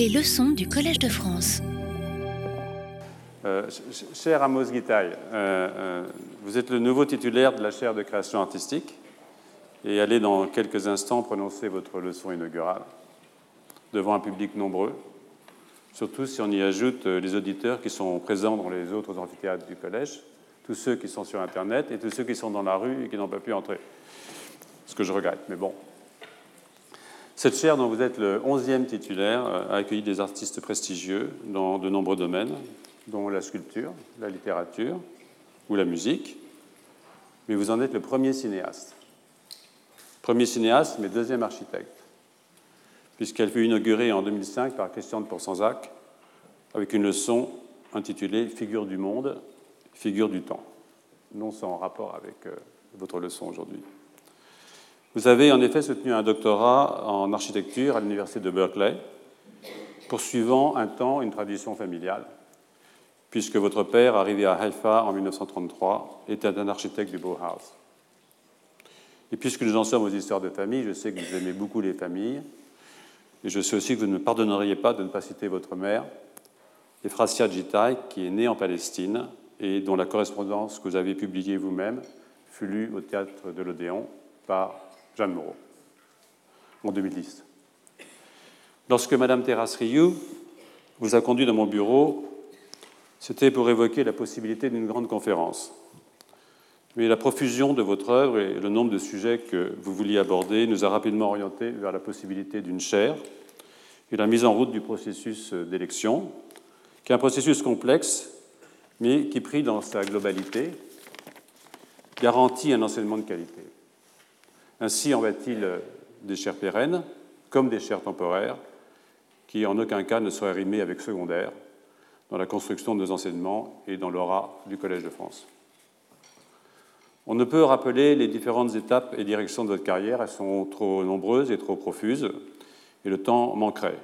Les leçons du Collège de France. Euh, cher Amos Guitaille, euh, euh, vous êtes le nouveau titulaire de la chaire de création artistique et allez dans quelques instants prononcer votre leçon inaugurale devant un public nombreux, surtout si on y ajoute les auditeurs qui sont présents dans les autres amphithéâtres du collège, tous ceux qui sont sur Internet et tous ceux qui sont dans la rue et qui n'ont pas pu entrer. Ce que je regrette, mais bon, cette chaire, dont vous êtes le 11e titulaire, a accueilli des artistes prestigieux dans de nombreux domaines, dont la sculpture, la littérature ou la musique. Mais vous en êtes le premier cinéaste. Premier cinéaste, mais deuxième architecte, puisqu'elle fut inaugurée en 2005 par Christian de Pourcenzac avec une leçon intitulée Figure du monde, figure du temps, non sans rapport avec euh, votre leçon aujourd'hui. Vous avez en effet soutenu un doctorat en architecture à l'université de Berkeley, poursuivant un temps une tradition familiale, puisque votre père, arrivé à Haïfa en 1933, était un architecte du Bauhaus. Et puisque nous en sommes aux histoires de famille, je sais que vous aimez beaucoup les familles, et je sais aussi que vous ne me pardonneriez pas de ne pas citer votre mère, Ephrasia Gitai, qui est née en Palestine et dont la correspondance que vous avez publiée vous-même fut lue au théâtre de l'Odéon par Jeanne Moreau, en 2010. Lorsque Mme Terrasse Rioux vous a conduit dans mon bureau, c'était pour évoquer la possibilité d'une grande conférence. Mais la profusion de votre œuvre et le nombre de sujets que vous vouliez aborder nous a rapidement orientés vers la possibilité d'une chaire et la mise en route du processus d'élection, qui est un processus complexe, mais qui, pris dans sa globalité, garantit un enseignement de qualité. Ainsi en va-t-il des chaires pérennes comme des chaires temporaires qui en aucun cas ne seraient rimées avec secondaire dans la construction de nos enseignements et dans l'aura du Collège de France. On ne peut rappeler les différentes étapes et directions de votre carrière, elles sont trop nombreuses et trop profuses, et le temps manquerait.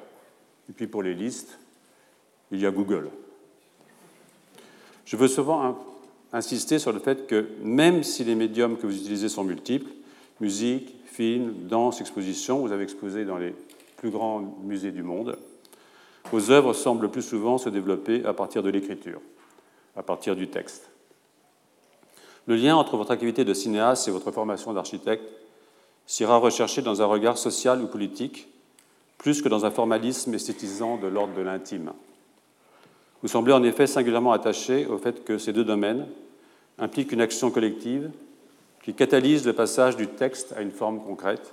Et puis pour les listes, il y a Google. Je veux souvent insister sur le fait que même si les médiums que vous utilisez sont multiples, musique, film, danse, exposition. Vous avez exposé dans les plus grands musées du monde. Vos œuvres semblent plus souvent se développer à partir de l'écriture, à partir du texte. Le lien entre votre activité de cinéaste et votre formation d'architecte sera recherché dans un regard social ou politique, plus que dans un formalisme esthétisant de l'ordre de l'intime. Vous semblez en effet singulièrement attaché au fait que ces deux domaines impliquent une action collective qui catalyse le passage du texte à une forme concrète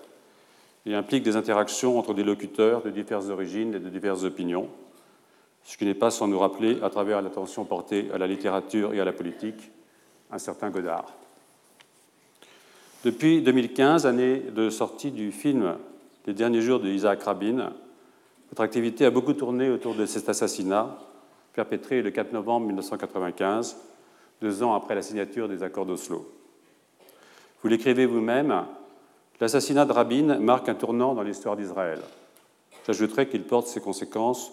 et implique des interactions entre des locuteurs de diverses origines et de diverses opinions, ce qui n'est pas sans nous rappeler, à travers l'attention portée à la littérature et à la politique, un certain Godard. Depuis 2015, année de sortie du film Les derniers jours de Isaac Rabin, votre activité a beaucoup tourné autour de cet assassinat perpétré le 4 novembre 1995, deux ans après la signature des accords d'Oslo. Vous l'écrivez vous-même, l'assassinat de Rabin marque un tournant dans l'histoire d'Israël. J'ajouterai qu'il porte ses conséquences,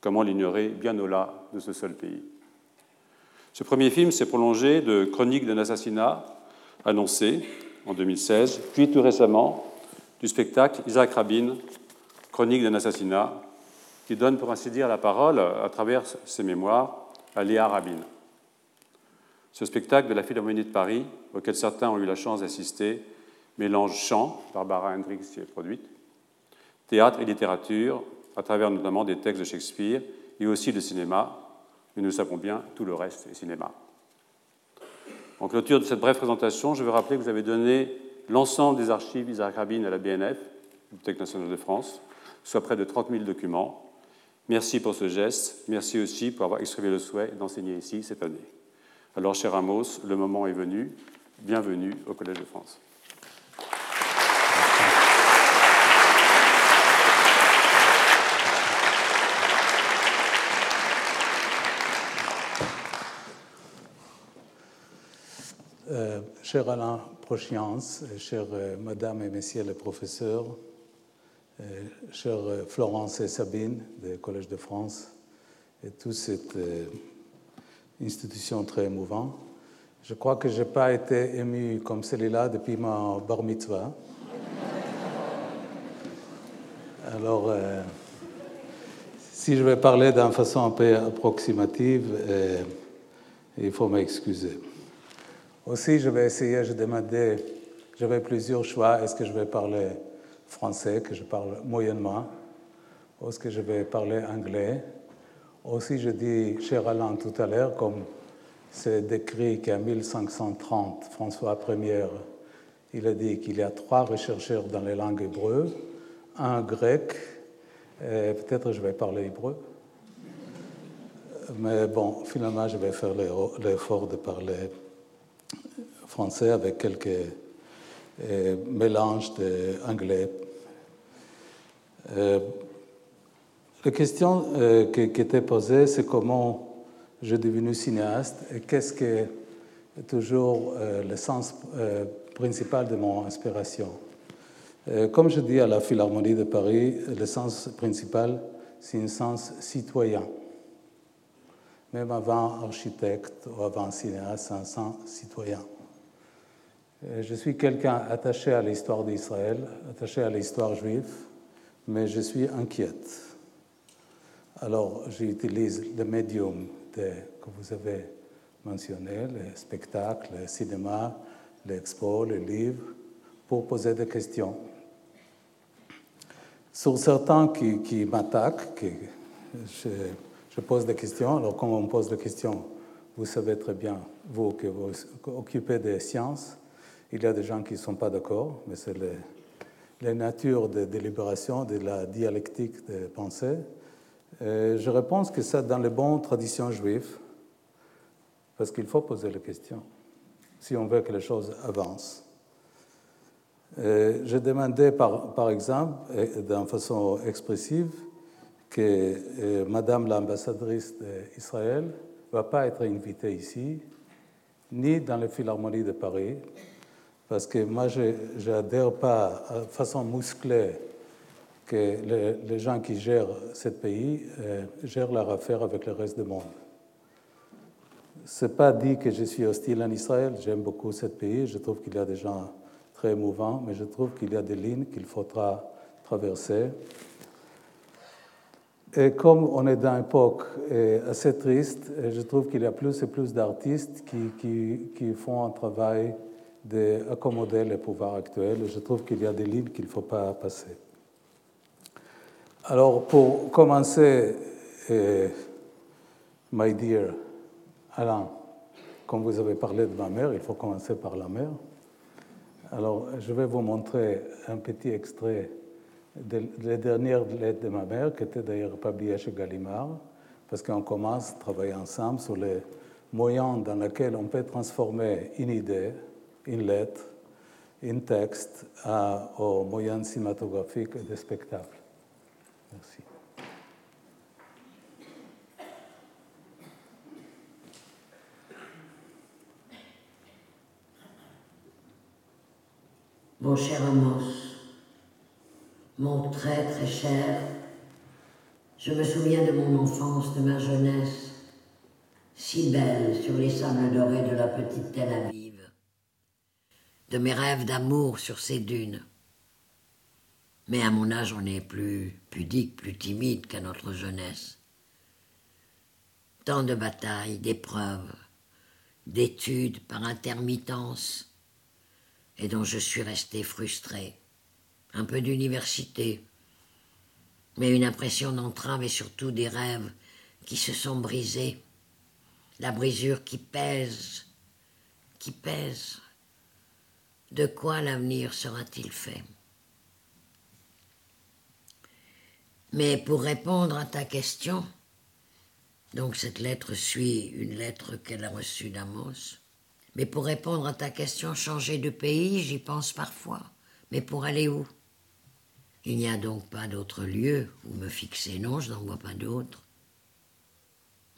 comment l'ignorer, bien au-delà de ce seul pays. Ce premier film s'est prolongé de chroniques d'un assassinat annoncé en 2016, puis tout récemment du spectacle Isaac Rabin, chronique d'un assassinat, qui donne pour ainsi dire la parole, à travers ses mémoires, à Léa Rabin. Ce spectacle de la Philharmonie de Paris, auquel certains ont eu la chance d'assister, mélange chant, Barbara Hendricks y est produite, théâtre et littérature, à travers notamment des textes de Shakespeare, et aussi le cinéma, mais nous savons bien, tout le reste est cinéma. En clôture de cette brève présentation, je veux rappeler que vous avez donné l'ensemble des archives Isaac Rabin à la BNF, Bibliothèque nationale de France, soit près de 30 000 documents. Merci pour ce geste. Merci aussi pour avoir exprimé le souhait d'enseigner ici cette année. Alors, cher Amos, le moment est venu. Bienvenue au Collège de France. Euh, cher Alain Prochiance, chers euh, Madame et Messieurs les professeurs, euh, chers euh, Florence et Sabine du Collège de France, et toute cette euh, institution très émouvante. Je crois que je n'ai pas été ému comme celui-là depuis ma bar mitzvah. Alors, si je vais parler d'une façon un peu approximative, euh, il faut m'excuser. Aussi, je vais essayer, je demandais, j'avais plusieurs choix. Est-ce que je vais parler français, que je parle moyennement, ou est-ce que je vais parler anglais? Aussi, je dis, cher Alain, tout à l'heure, comme c'est décrit qu'en 1530, François Ier, il a dit qu'il y a trois rechercheurs dans les langues hébreues, un grec, peut-être je vais parler hébreu, mais bon, finalement, je vais faire l'effort de parler français avec quelques euh, mélanges d'anglais. Euh, la question euh, qui, était posée, c'est comment suis devenu cinéaste et qu'est-ce que est toujours le sens principal de mon inspiration. comme je dis à la Philharmonie de Paris, le sens principal, c'est un sens citoyen. Même avant architecte ou avant cinéaste, c'est un sens citoyen. Euh, je suis quelqu'un attaché à l'histoire d'Israël, attaché à l'histoire juive, mais je suis inquiète. Alors, j'utilise le médium que vous avez mentionné, les spectacles, le cinéma, l'expo, les livres, pour poser des questions. Sur certains qui, qui m'attaquent, je, je, pose des questions. Alors, quand on pose des questions, vous savez très bien, vous, que vous occupez des sciences, il y a des gens qui ne sont pas d'accord, mais c'est la nature de délibération, de la dialectique de pensée. je réponds que c'est dans les bonnes traditions juives, parce qu'il faut poser la question, si on veut que les choses avancent. je demandais par, par exemple, d'une façon expressive, que euh, Madame l'ambassadrice d'Israël ne va pas être invitée ici, ni dans les philharmonies de Paris, parce que moi, je n'adhère pas de façon musclée que les, gens qui gèrent ce pays euh, gèrent leur affaire avec le reste du monde. Ce n'est pas dit que je suis hostile en Israël, j'aime beaucoup ce pays, je trouve qu'il y a des gens très émouvants, mais je trouve qu'il y a des lignes qu'il faudra traverser. Et comme on est dans une époque euh, assez triste, je trouve qu'il y a plus et plus d'artistes qui, qui, qui, font un travail d'accommoder le pouvoir actuel. Je trouve qu'il y a des lignes qu'il ne faut pas passer. Alors, pour commencer, eh, my dear Alain, comme vous avez parlé de ma mère, il faut commencer par la mère. Alors, je vais vous montrer un petit extrait de la dernière lettre de ma mère, qui était d'ailleurs publiée chez Gallimard, parce qu'on commence à travailler ensemble sur les moyens dans lesquels on peut transformer une idée une lettre, un texte aux moyens cinématographiques et de spectacle. Merci. Mon cher Amos, mon très très cher, je me souviens de mon enfance, de ma jeunesse, si belle sur les sables dorés de la petite Tel Aviv de mes rêves d'amour sur ces dunes. Mais à mon âge, on est plus pudique, plus timide qu'à notre jeunesse. Tant de batailles, d'épreuves, d'études par intermittence, et dont je suis resté frustré. Un peu d'université, mais une impression d'entrave et surtout des rêves qui se sont brisés. La brisure qui pèse, qui pèse. De quoi l'avenir sera-t-il fait? Mais pour répondre à ta question, donc cette lettre suit une lettre qu'elle a reçue d'Amos, mais pour répondre à ta question, changer de pays, j'y pense parfois. Mais pour aller où? Il n'y a donc pas d'autre lieu où me fixer, non, je n'en vois pas d'autre.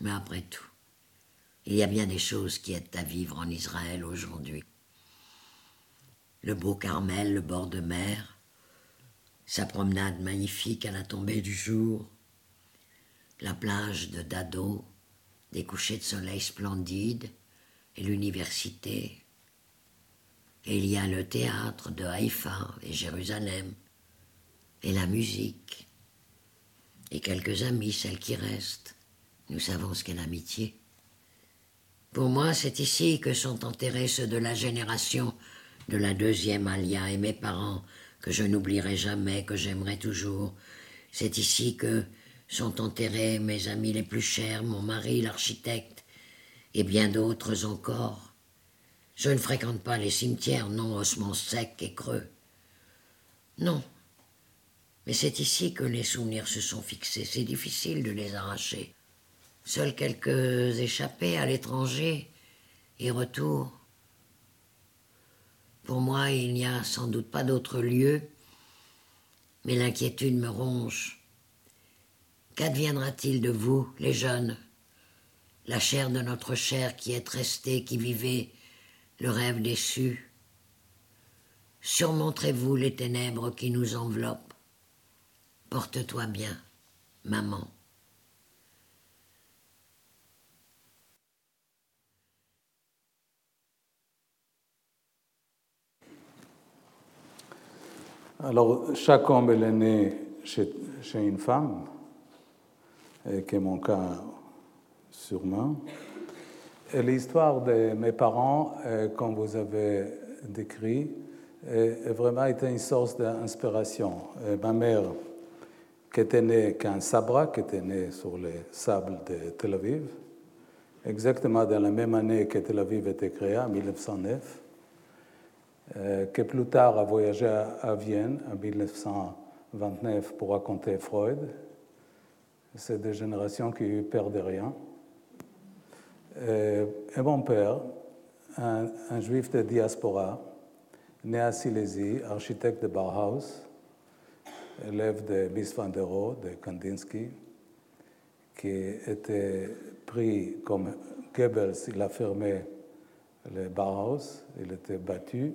Mais après tout, il y a bien des choses qui aident à vivre en Israël aujourd'hui le beau Carmel, le bord de mer, sa promenade magnifique à la tombée du jour, la plage de Dado, des couchers de soleil splendides et l'université. Et il y a le théâtre de Haïfa et Jérusalem et la musique. Et quelques amis, celles qui restent. Nous savons ce qu'est l'amitié. Pour moi, c'est ici que sont enterrés ceux de la génération de la deuxième Alia et mes parents, que je n'oublierai jamais, que j'aimerai toujours. C'est ici que sont enterrés mes amis les plus chers, mon mari l'architecte, et bien d'autres encore. Je ne fréquente pas les cimetières, non, ossements secs et creux. Non. Mais c'est ici que les souvenirs se sont fixés. C'est difficile de les arracher. Seuls quelques échappés à l'étranger et retour. Pour moi, il n'y a sans doute pas d'autre lieu, mais l'inquiétude me ronge. Qu'adviendra-t-il de vous, les jeunes? La chair de notre chair qui est restée, qui vivait le rêve déçu Surmonterez-vous les ténèbres qui nous enveloppent Porte-toi bien, maman. Alors, chaque homme est né chez, une femme, qui est mon cas sûrement. Et l'histoire de mes parents, euh, comme vous avez décrit, a vraiment été une source d'inspiration. Ma mère, qui était née qu'un Sabra, qui était née sur les sables de Tel Aviv, exactement dans la même année que Tel Aviv était créée, en 1909, euh, qui plus tard a voyagé à Vienne en 1929 pour raconter Freud. C'est des générations qui perdent rien. Euh, et mon père, un, un, juif de diaspora, né à Silésie, architecte de Bauhaus, élève de Mies van der Rohe, de Kandinsky, qui était pris comme Goebbels, il a fermé le Bauhaus, il était battu.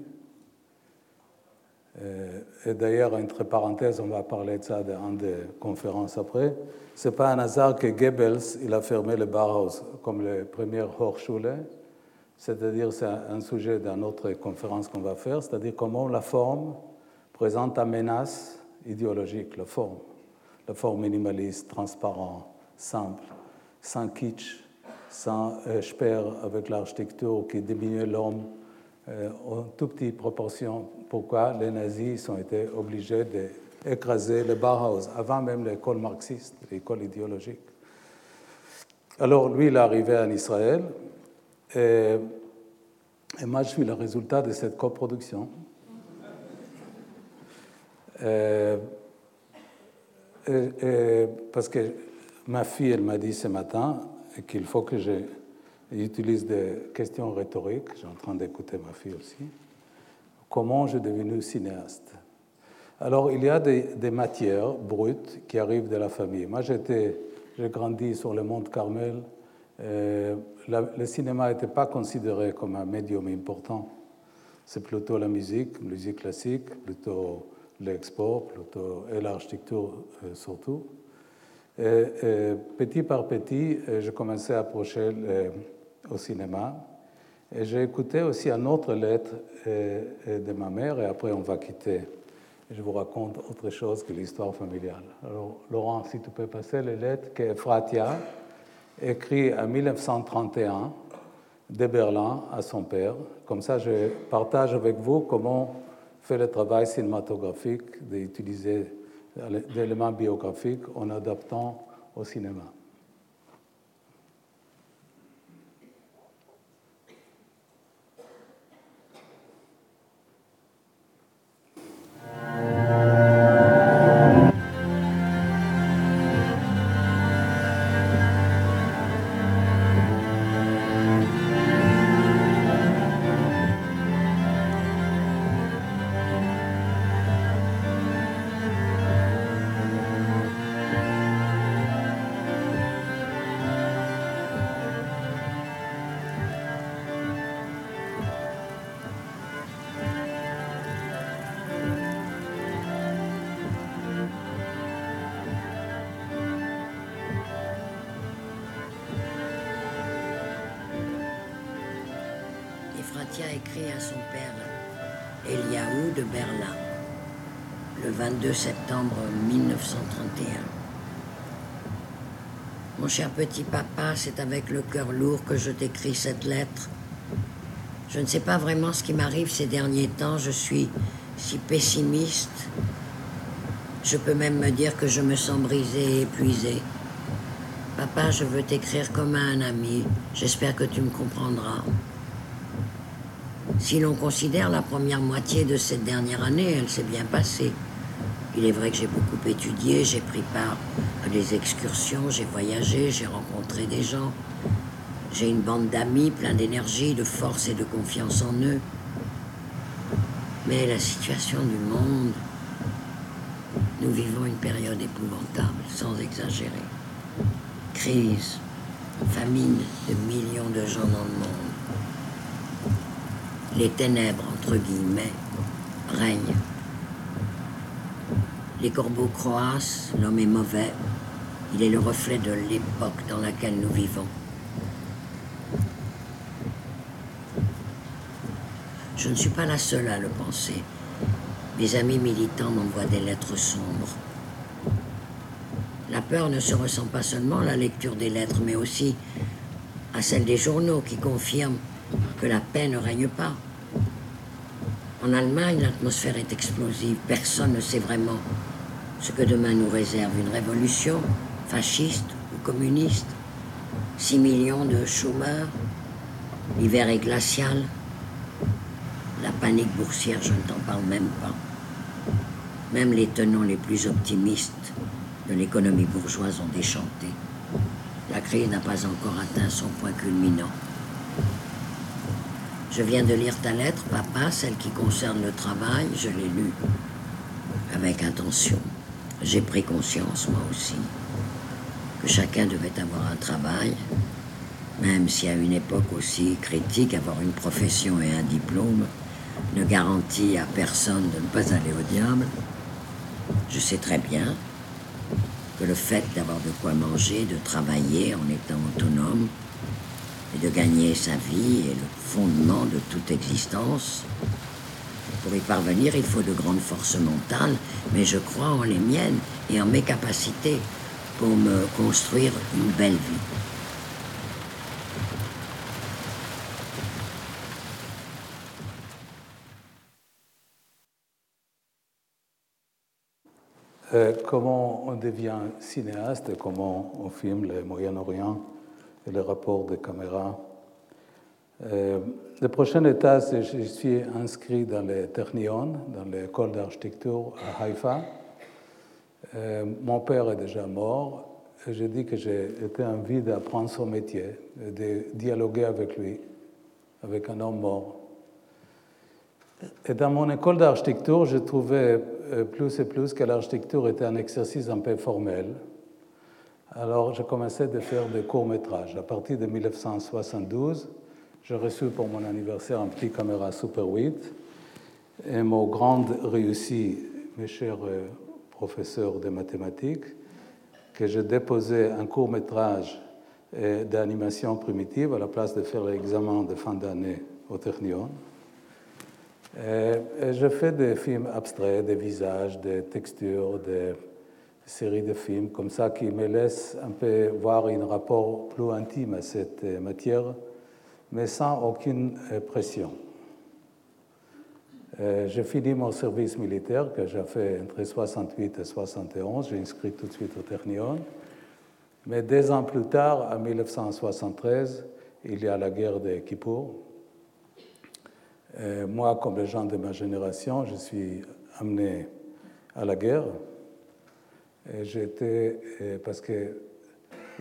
Euh, et d'ailleurs, entre parenthèses, on va parler de ça dans des conférences après. Ce n'est pas un hasard que Goebbels il a fermé le Bauhaus comme le premier Hochschule, c'est-à-dire c'est un sujet d'une autre conférence qu'on va faire, c'est-à-dire comment la forme présente une menace idéologique, la forme, la forme minimaliste, transparente, simple, sans kitsch, sans euh, avec l'architecture qui diminue l'homme euh, en tout petite proportion. Pourquoi les nazis ont été obligés d'écraser le Bauhaus avant même l'école marxiste, l'école idéologique. Alors lui, il est arrivé en Israël et, moi, je suis le résultat de cette coproduction. Parce que ma fille, elle m'a dit ce matin qu'il faut que j'utilise des questions rhétoriques. Suis en train d'écouter ma fille aussi. Comment je suis devenu cinéaste? Alors, il y a des, matières brutes qui arrivent de la famille. Moi, j'ai grandi sur le Mont Carmel. Euh, la, le cinéma n'était pas considéré comme un médium important. C'est plutôt la musique, musique classique, plutôt l'export plutôt, et l'architecture euh, surtout. Et, et, petit par petit, euh, je commençais à approcher au cinéma. Et j'ai écouté aussi une autre lettre euh, de ma mère, et après on va quitter. Je vous raconte autre chose que l'histoire familiale. Alors, Laurent, si tu peux passer les lettres que Fratia écrit en 1931 de Berlin à son père. Comme ça, je partage avec vous comment fait le travail cinématographique d'utiliser des éléments biographiques en adaptant au cinéma. septembre 1931. Mon cher petit papa, c'est avec le cœur lourd que je t'écris cette lettre. Je ne sais pas vraiment ce qui m'arrive ces derniers temps, je suis si pessimiste. Je peux même me dire que je me sens brisée et épuisée. Papa, je veux t'écrire comme à un ami. J'espère que tu me comprendras. Si l'on considère la première moitié de cette dernière année, elle s'est bien passée. Il est vrai que j'ai beaucoup étudié, j'ai pris part à des excursions, j'ai voyagé, j'ai rencontré des gens. J'ai une bande d'amis plein d'énergie, de force et de confiance en eux. Mais la situation du monde, nous vivons une période épouvantable, sans exagérer. Crise, famine de millions de gens dans le monde. Les ténèbres, entre guillemets, règnent. Les corbeaux croissent, l'homme est mauvais. Il est le reflet de l'époque dans laquelle nous vivons. Je ne suis pas la seule à le penser. Mes amis militants m'envoient des lettres sombres. La peur ne se ressent pas seulement à la lecture des lettres, mais aussi à celle des journaux qui confirment que la paix ne règne pas. En Allemagne, l'atmosphère est explosive. Personne ne sait vraiment ce que demain nous réserve une révolution, fasciste ou communiste. 6 millions de chômeurs, l'hiver est glacial, la panique boursière, je ne t'en parle même pas. Même les tenants les plus optimistes de l'économie bourgeoise ont déchanté. La crise n'a pas encore atteint son point culminant. Je viens de lire ta lettre, papa, celle qui concerne le travail, je l'ai lue avec attention. J'ai pris conscience, moi aussi, que chacun devait avoir un travail, même si à une époque aussi critique, avoir une profession et un diplôme ne garantit à personne de ne pas aller au diable. Je sais très bien que le fait d'avoir de quoi manger, de travailler en étant autonome, et de gagner sa vie est le fondement de toute existence. Pour y parvenir, il faut de grandes forces mentales, mais je crois en les miennes et en mes capacités pour me construire une belle vie. Euh, comment on devient cinéaste, comment on filme le Moyen-Orient et le rapport de caméra. Euh, le prochain état, c'est que je suis inscrit dans le Ternion, dans l'école d'architecture à Haïfa. Euh, mon père est déjà mort j'ai dit que été envie d'apprendre son métier, de dialoguer avec lui, avec un homme mort. Et dans mon école d'architecture, je trouvais euh, plus et plus que l'architecture était un exercice un peu formel. Alors, j'ai commencé à faire des courts-métrages. À partir de 1972, j'ai reçu pour mon anniversaire un petit caméra Super 8. Et mon grande réussite, mes chers euh, professeurs de mathématiques, que j'ai déposé un court-métrage euh, d'animation primitive à la place de faire l'examen de fin d'année au Technion. Et je fais des films abstraits, des visages, des textures, des séries de films comme ça qui me laissent un peu voir un rapport plus intime à cette matière, mais sans aucune pression. J'ai fini mon service militaire que j'ai fait entre 68 et 71. J'ai inscrit tout de suite au Ternion. Mais deux ans plus tard, en 1973, il y a la guerre de Kippour, euh, moi, comme les gens de ma génération, je suis amené à la guerre. J'étais, euh, parce que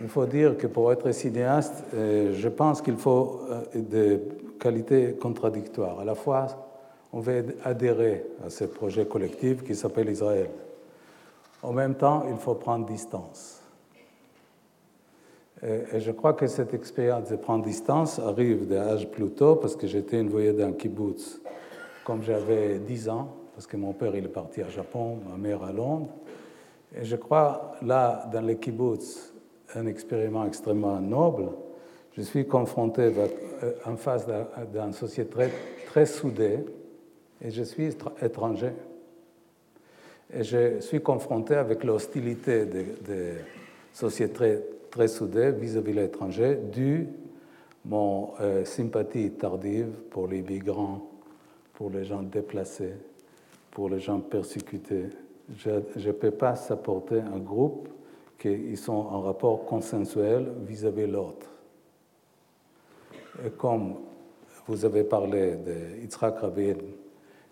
il faut dire que pour être cinéaste, euh, je pense qu'il faut des qualités contradictoires. À la fois, on veut adhérer à ce projet collectif qui s'appelle Israël. En même temps, il faut prendre distance. Et je crois que cette expérience de prendre distance arrive d'âge plus tôt parce que j'étais envoyé dans un kibbutz comme j'avais 10 ans, parce que mon père il est parti à Japon, ma mère à Londres. Et je crois là, dans le kibbutz, un expériment extrêmement noble. Je suis confronté euh, en face d'une société très, très soudée et je suis étranger. Et je suis confronté avec l'hostilité des de sociétés très soudée vis-à-vis de l'étranger, dû mon euh, sympathie tardive pour les migrants, pour les gens déplacés, pour les gens persécutés. Je ne peux pas supporter un groupe qui sont en rapport consensuel vis-à-vis de l'autre. Comme vous avez parlé de Yitzhak Rabin,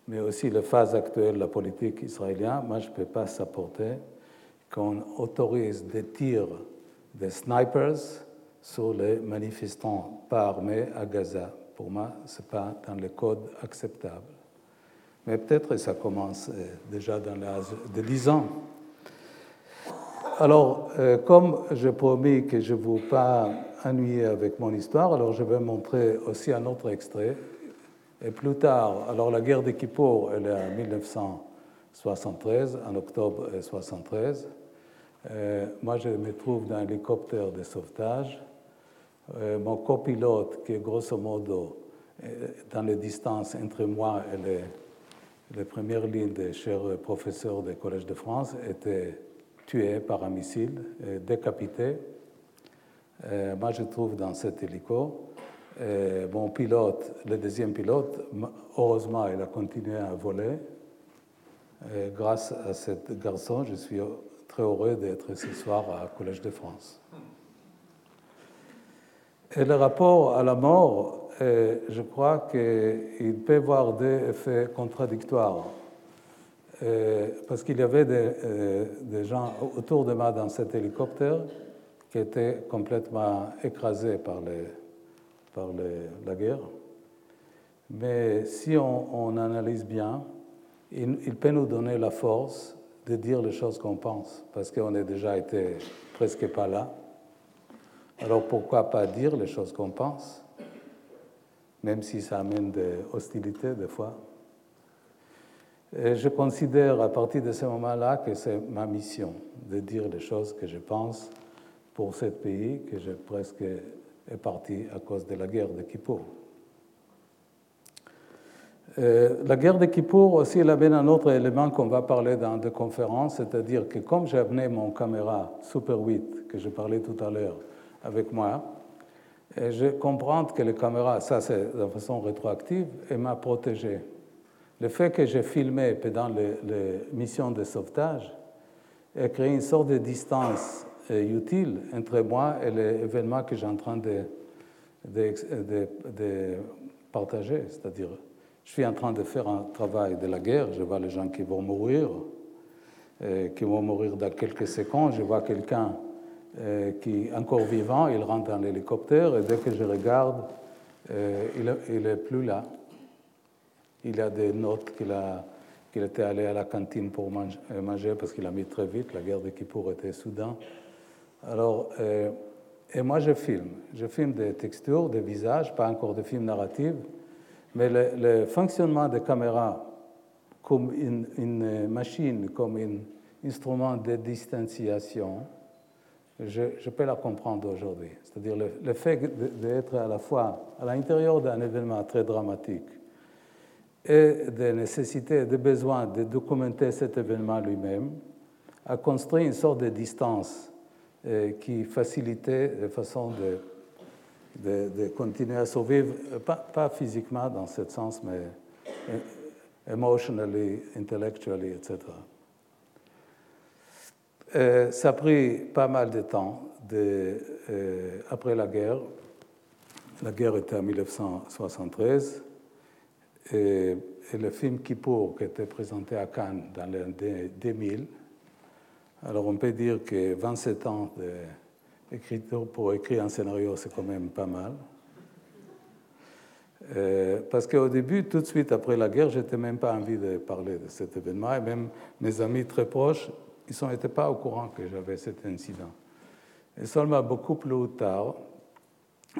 mais aussi la phase actuelle de la politique israélienne, moi je ne peux pas supporter qu'on autorise des tirs des snipers sur les manifestants pas armés à Gaza. Pour moi, ce n'est pas dans les codes acceptables. Mais peut-être ça commence euh, déjà dans l'âge de 10 ans. Alors, euh, comme je promis que je ne vous pas ennuyer avec mon histoire, alors je vais montrer aussi un autre extrait. Et plus tard, alors la guerre de Kippour, elle est en 1973, en octobre 1973. Euh, moi, je me trouve dans un hélicoptère de sauvetage. Euh, mon copilote, qui est grosso modo euh, dans les distances entre moi et les, premières lignes des chers professeurs du Collège de France, était tué par un missile, décapité. moi, je trouve dans cet hélico. mon pilote, le deuxième pilote, heureusement, il a continué à voler. grâce à ce garçon, je suis très heureux d'être ce soir à Collège de France. Et le rapport à la mort, euh, je crois qu'il peut avoir des effets contradictoires. Euh, parce qu'il y avait des, euh, gens autour de moi dans cet hélicoptère qui étaient complètement écrasés par, la guerre. Mais si on, analyse bien, il, il, peut nous donner la force de dire les choses qu'on pense, parce qu'on a déjà été presque pas là. Alors pourquoi pas dire les choses qu'on pense, même si ça amène des hostilités des fois. Je considère à partir de ce moment-là que c'est ma mission de dire les choses que je pense pour ce pays que j'ai presque est parti à cause de la guerre de Kippour. Euh, la guerre de Kippour aussi, elle avait un autre élément qu'on va parler dans deux conférences, c'est-à-dire que comme j'ai amené mon caméra Super 8, que je parlais tout à l'heure, avec moi, je comprends que les caméras, ça c'est de façon rétroactive, et m'a protégé. Le fait que j'ai filmé pendant les, missions de sauvetage a créé une sorte de distance euh, utile entre moi et l'événement que j'ai en train de, partager, c'est-à-dire je suis en train de faire un travail de la guerre, je vois les gens qui vont mourir, euh, qui vont mourir dans quelques secondes, je vois quelqu'un euh, qui est encore vivant, il rentre dans l'hélicoptère et dès que je regarde, il n'est plus là. Il a des notes qu'il qu'il était allé à la cantine pour manger parce qu'il a mis très vite, la guerre de Kippour était soudain. Alors, et moi je filme. Je filme des textures, des visages, pas encore de films narratifs, mais le, fonctionnement des caméras comme une, machine, comme un instrument de distanciation, je, peux la comprendre aujourd'hui. C'est-à-dire le, fait d'être à la fois à l'intérieur d'un événement très dramatique et de nécessité, de besoin de documenter cet événement lui-même, a construit une sorte de distance euh, qui facilitait la façon de de, continuer à survivre, pas, pas, physiquement dans ce sens, mais emotionally, intellectually, etc. Euh, ça a pris pas mal de temps euh, après la guerre. La guerre était en 1973 et, le film Kippour qui était présenté à Cannes dans l'année 2000. Alors on peut dire que 27 ans de écriture pour écrire un scénario, c'est quand même pas mal. Euh, parce qu'au début, tout de suite après la guerre, je n'étais même pas envie de parler de cet événement. Et même mes amis très proches, ils n'étaient pas au courant que j'avais cet incident. Et seulement beaucoup plus tard,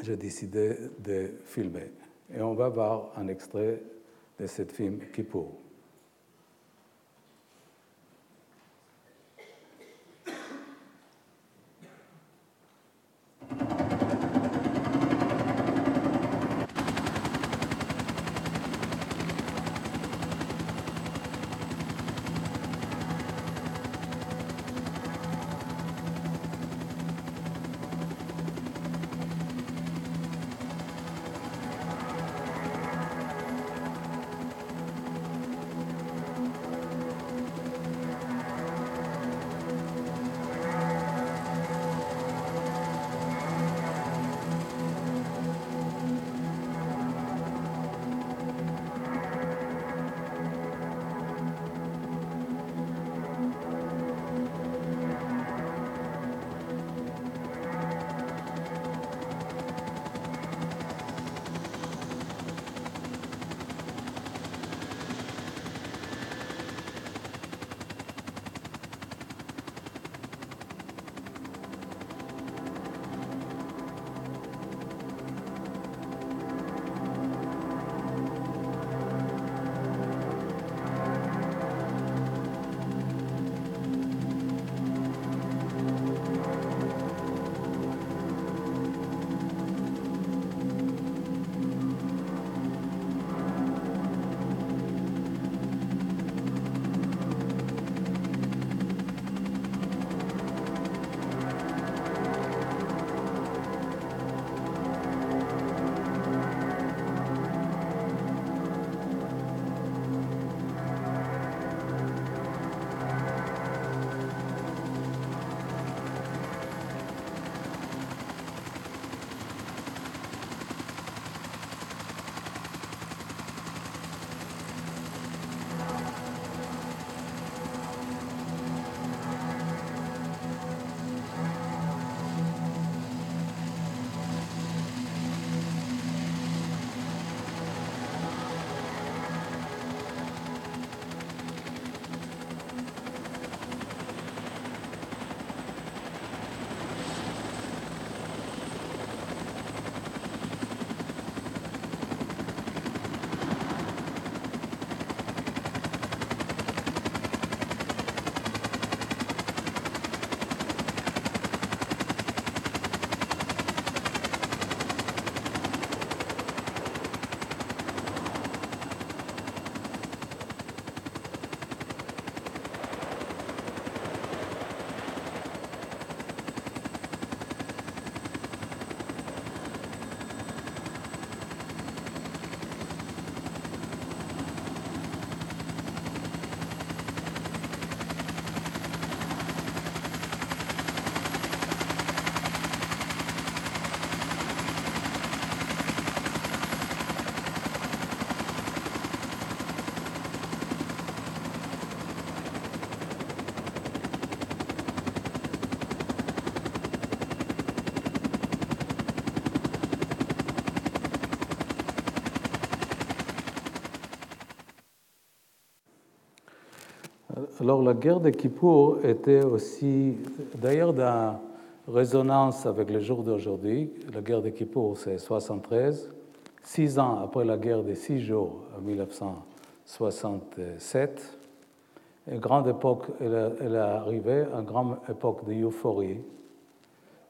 j'ai décidé de filmer. Et on va voir un extrait de ce film Kippour. Alors la guerre de Kippour était aussi, d'ailleurs, dans résonance avec le jour d'aujourd'hui. La guerre de Kippour, c'est 73, six ans après la guerre des six jours en 1967. Une grande époque, elle, est arrivée, une grande époque de euphorie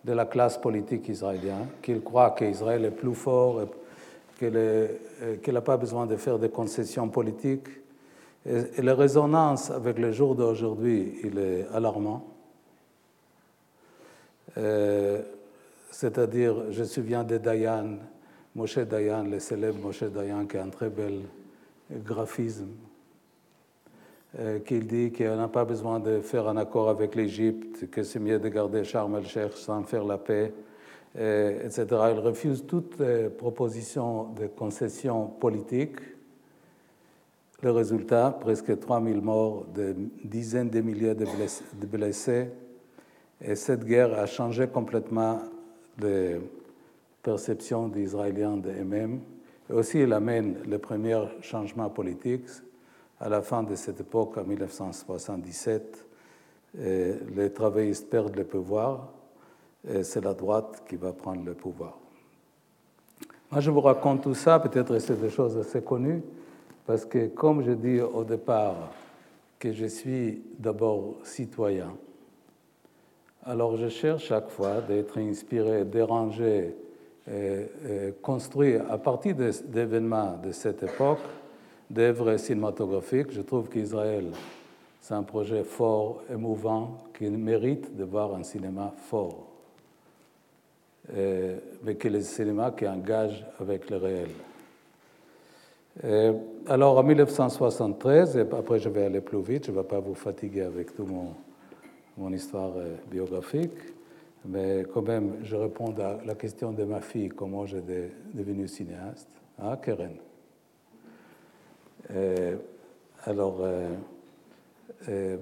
de la classe politique israélienne, qu'il croit qu'Israël est plus fort, qu'elle n'a pas besoin de faire des concessions politiques. Et, la résonance avec le jour d'aujourd'hui, il est alarmant. Euh, c'est-à-dire, je me souviens de Dayan, Moshe Dayan, le célèbre Moshe Dayan, qui a un très bel graphisme, euh, qu'il dit qu'on n'a pas besoin de faire un accord avec l'Égypte, que c'est mieux de garder Sharm el-Sheikh sans faire la paix, euh, etc. Il refuse toutes les propositions de concession politique. Le résultat, presque 3000 morts, des dizaines de milliers de blessés. Et cette guerre a changé complètement la perception des Israéliens d'eux-mêmes. Et aussi, elle amène le premier changement politique. À la fin de cette époque, en 1977, les travaillistes perdent le pouvoir et c'est la droite qui va prendre le pouvoir. Moi, je vous raconte tout ça, peut-être c'est des choses assez connues, parce que comme je dis au départ que je suis d'abord citoyen, alors je cherche chaque fois d'être inspiré, dérangé, et, construit à partir d'événements de cette époque, d'œuvres cinématographiques. Je trouve qu'Israël, c'est un projet fort, émouvant, qui mérite de voir un cinéma fort, mais que le cinéma qui engage avec le réel. Alors en 1973, et après je vais aller plus vite, je ne vais pas vous fatiguer avec tout mon mon histoire euh, biographique, mais quand même, je réponds à la question de ma fille, comment j'ai devenu cinéaste. Ah, Keren. Euh, alors, euh,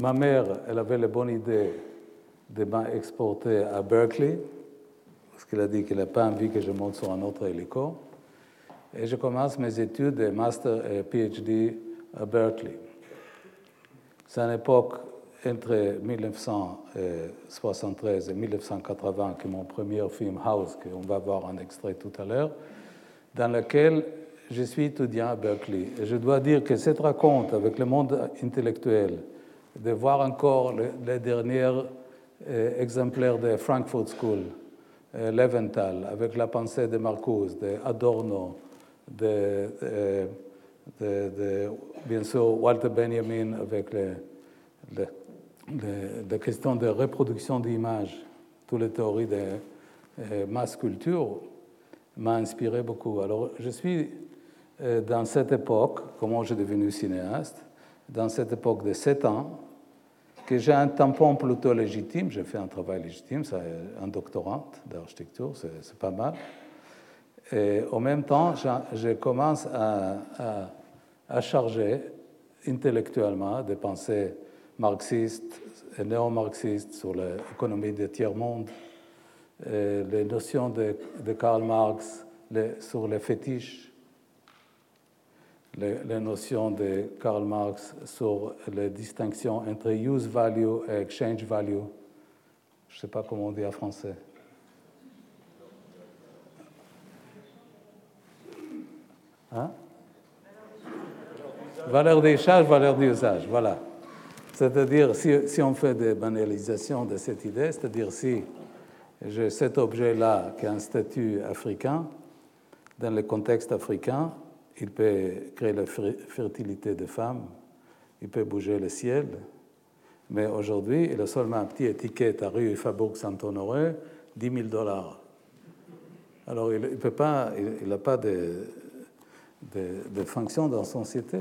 ma mère, elle avait la bonne idée de m'exporter à Berkeley, parce qu'elle a dit qu'elle n'a pas envie que je monte sur un autre hélico. Et je commence mes études de master et PhD à Berkeley. C'est une époque entre 1973 et 1980, qui est mon premier film House, qu'on va voir un extrait tout à l'heure, dans lequel je suis étudiant à Berkeley. Et je dois dire que cette rencontre avec le monde intellectuel, de voir encore les, derniers euh, exemplaires de Frankfurt School, euh, Leventhal, avec la pensée de Marcuse, de Adorno, de, de, bien sûr Walter Benjamin avec le, le la question de reproduction d'images, toutes les théories de euh, masse culture, m'a inspiré beaucoup. Alors, je suis euh, dans cette époque, comment j'ai devenu cinéaste, dans cette époque de 7 ans, que j'ai un tampon plutôt légitime, j'ai fait un travail légitime, c'est un doctorat d'architecture, c'est pas mal. Et en même temps, je commence à, à, charger intellectuellement des pensées marxiste et néo-marxiste sur l'économie des tiers-monde, les notions de, Karl Marx sur les fétiches, les, notions de Karl Marx sur les distinctions entre use value et exchange value. Je ne sais pas comment on dit en français. Hein? Valeur d'échange, valeur d'usage, voilà. C'est-à-dire, si, on fait des banalisations de cette idée, c'est-à-dire si j'ai cet objet-là qui a un statut africain, dans le contexte africain, il peut créer la fertilité des femmes, il peut bouger le ciel, mais aujourd'hui, il a seulement un petit étiquette à rue Faubourg Saint-Honoré, 10 000 dollars. Alors, il n'a pas, il, pas de, de, de fonction dans son société.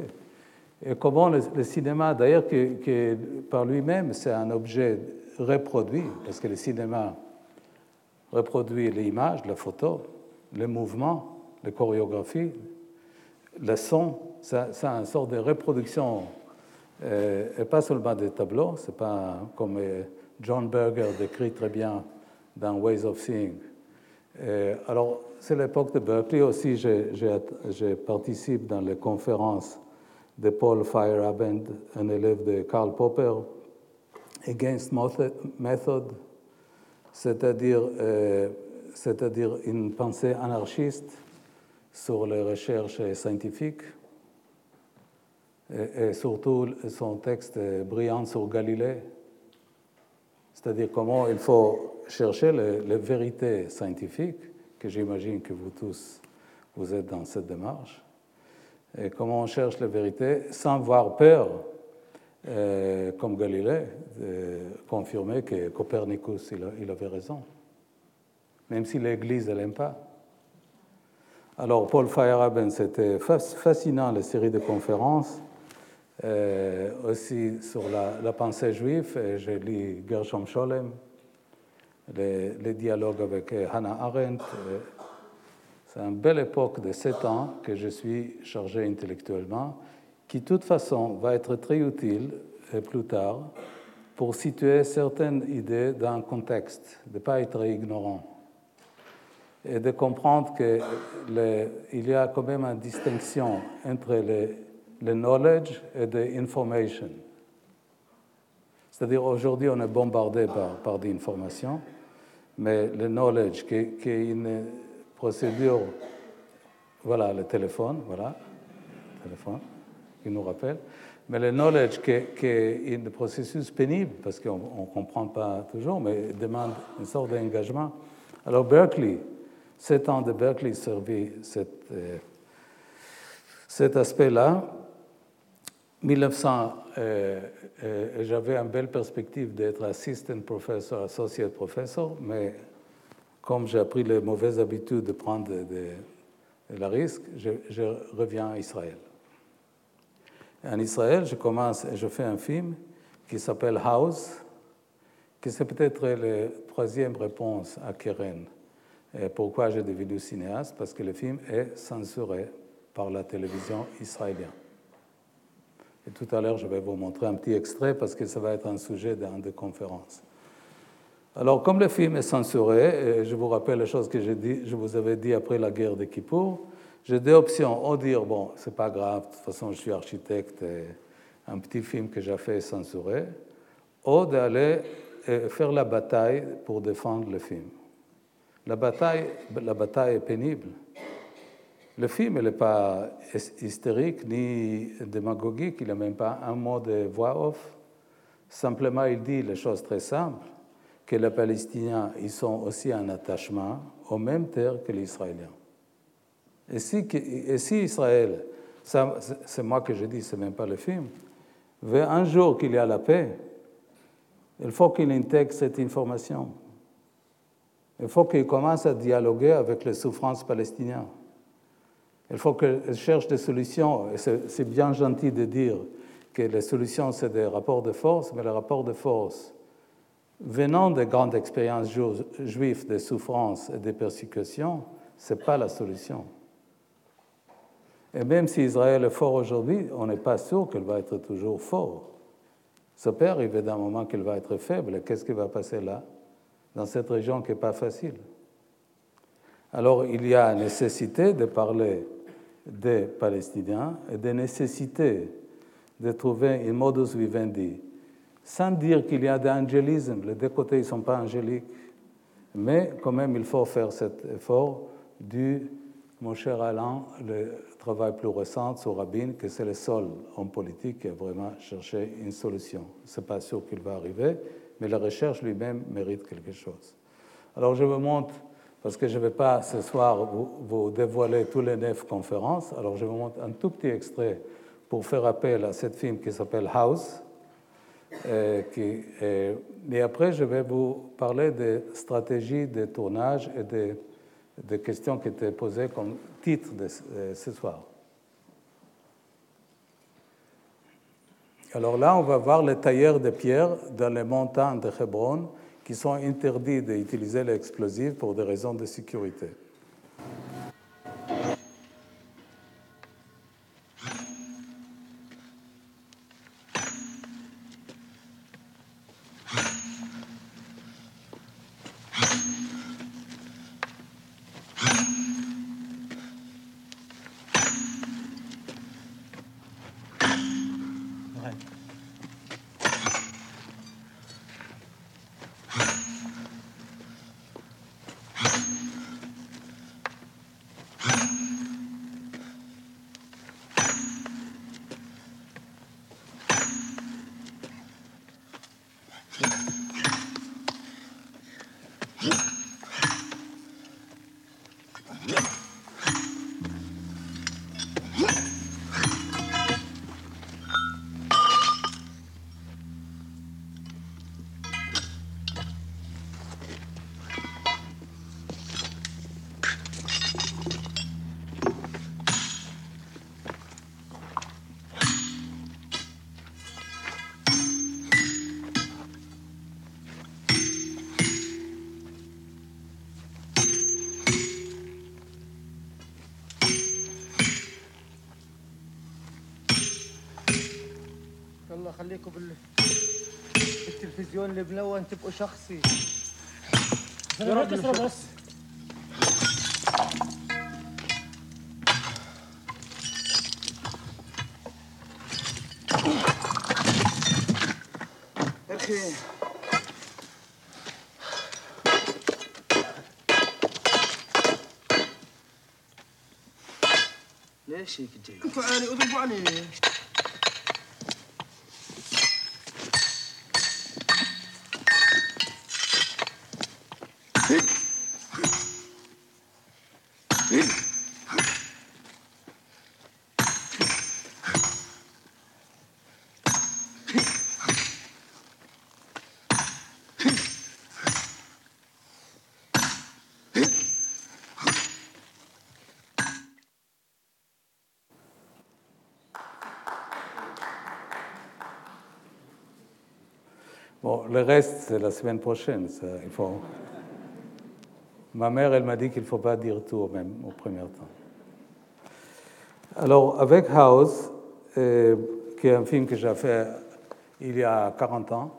Et comment le, cinéma, d'ailleurs, que, par lui-même, c'est un objet reproduit, parce que le cinéma reproduit l'image, la photo, le mouvement, la chorégraphie, le son, c'est une sorte de reproduction, euh, et pas seulement des tableaux, c'est pas comme euh, John Berger décrit très bien dans Ways of Seeing. Euh, alors, c'est l'époque de Berkeley aussi, je participe dans les conférences de Paul Feyerabend, un élève de Karl Popper, Against Method, c'est-à-dire euh, c'est-à-dire une pensée anarchiste sur les recherches scientifiques, et, surtout son texte brillant sur Galilée, c'est-à-dire comment il faut chercher les, vérités scientifiques, que j'imagine que vous tous, vous êtes dans cette démarche, et comment on cherche la vérité sans avoir peur, euh, comme Galilée, de confirmer que Copernicus il avait raison même si l'Église ne l'aime pas. Alors, Paul Feyerabend, c'était fascinant, la série de conférences, euh, aussi sur la, pensée juive. J'ai lu Gershom Scholem, les, dialogues avec Hannah Arendt. C'est une belle époque de sept ans que je suis chargé intellectuellement, qui, de toute façon, va être très utile euh, plus tard pour situer certaines idées dans un contexte, de ne pas être ignorant et de comprendre qu'il y a quand même une distinction entre le, knowledge et l'information. C'est-à-dire aujourd'hui, on est bombardé par, par des informations, mais le knowledge, qui, est une procédure, voilà, le téléphone, voilà, le téléphone, qui nous rappelle, mais le knowledge, qui, est un processus pénible, parce qu'on ne comprend pas toujours, mais demande une sorte d'engagement. Alors Berkeley, Sept ans de Berkeley servi cet, euh, cet aspect-là. 1900, euh, euh, j'avais une belle perspective d'être assistant professor, associate professor, mais comme j'ai appris les mauvaises habitudes de prendre de, la risque, je, reviens à Israël. En Israël, je commence et je fais un film qui s'appelle House, qui c'est peut-être la troisième réponse à Keren pourquoi j'ai devenu cinéaste? Parce que le film est censuré par la télévision israélienne. Et tout à l'heure, je vais vous montrer un petit extrait parce que ça va être un sujet dans des conférences. Alors, comme le film est censuré, je vous rappelle les choses que je vous avais dit après la guerre de Kippour, j'ai deux options. Ou dire, bon, c'est pas grave, de toute façon, je suis architecte, et un petit film que j'ai fait est censuré, ou d'aller faire la bataille pour défendre le film. La bataille, la bataille est pénible. Le film n'est pas hystérique ni démagogique, il n'a même pas un mot de voix off. Simplement, il dit les choses très simples, que les Palestiniens ils sont aussi en attachement aux mêmes terres que les Israéliens. Et si, et si Israël, c'est moi que je dis, ce n'est même pas le film, veut un jour qu'il y a la paix, il faut qu'il intègre cette information. Il faut qu'il commence à dialoguer avec les souffrances palestiniennes. Il faut qu'il cherche des solutions. C'est bien gentil de dire que les solutions, c'est des rapports de force, mais les rapports de force, venant des grandes expériences juives de souffrances et de persécutions, ce n'est pas la solution. Et même si Israël est fort aujourd'hui, on n'est pas sûr qu'il va être toujours fort. Ça peut arriver d'un moment qu'il va être faible. Qu'est-ce qui va passer là dans cette région qui n'est pas facile? Alors il y a nécessité de parler des Palestiniens et de nécessité de trouver un modus vivendi, sans dire qu'il y a d'angélisme, les deux côtés ne sont pas angéliques, mais quand même il faut faire cet effort du, mon cher Alain, le travail plus récent sur Rabin, que c'est le seul homme politique qui a vraiment cherché une solution. Ce n'est pas sûr qu'il va arriver, mais la recherche lui-même mérite quelque chose. Alors je vous montre, parce que je ne vais pas ce soir vous, dévoiler tous les neuf conférences, alors je vous montre un tout petit extrait pour faire appel à cette film qui s'appelle House. Et, et, après, je vais vous parler des stratégies de tournage et des, questions qui étaient posées comme titre de ce soir. Alors là, on va voir les tailleurs de pierre dans les montagnes de Hebron qui sont interdits d'utiliser l'explosif pour des raisons de sécurité. Yeah. يلا خليكم بال... بالتلفزيون اللي بلون تبقوا شخصي. بكسره بس. أخي. ليش هيك جاي؟ أنتوا عاني اضربوا عليه Le reste, c'est la semaine prochaine. Il faut... Ma mère, elle m'a dit qu'il ne faut pas dire tout au même au premier temps. Alors, avec House, euh, qui est un film que j'ai fait il y a 40 ans,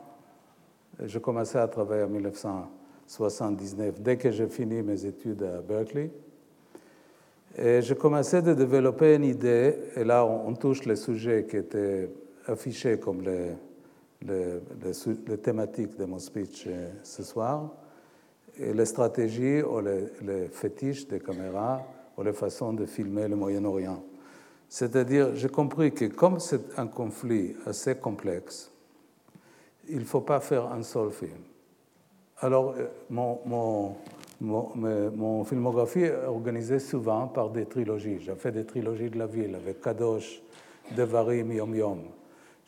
j'ai commencé à travailler en 1979, dès que j'ai fini mes études à Berkeley. Et j'ai commencé à développer une idée, et là on touche les sujets qui étaient affichés comme les, les, thématiques de mon speech euh, ce soir, et les stratégies ou les, fétiches des caméras ou les façons de filmer le Moyen-Orient. C'est-à-dire, j'ai compris que comme c'est un conflit assez complexe, il ne faut pas faire un seul film. Alors, euh, mon, mon, filmographie est organisée souvent par des trilogies. J'ai fait des trilogies de la ville avec Kadosh, Devarim, Yom Yom.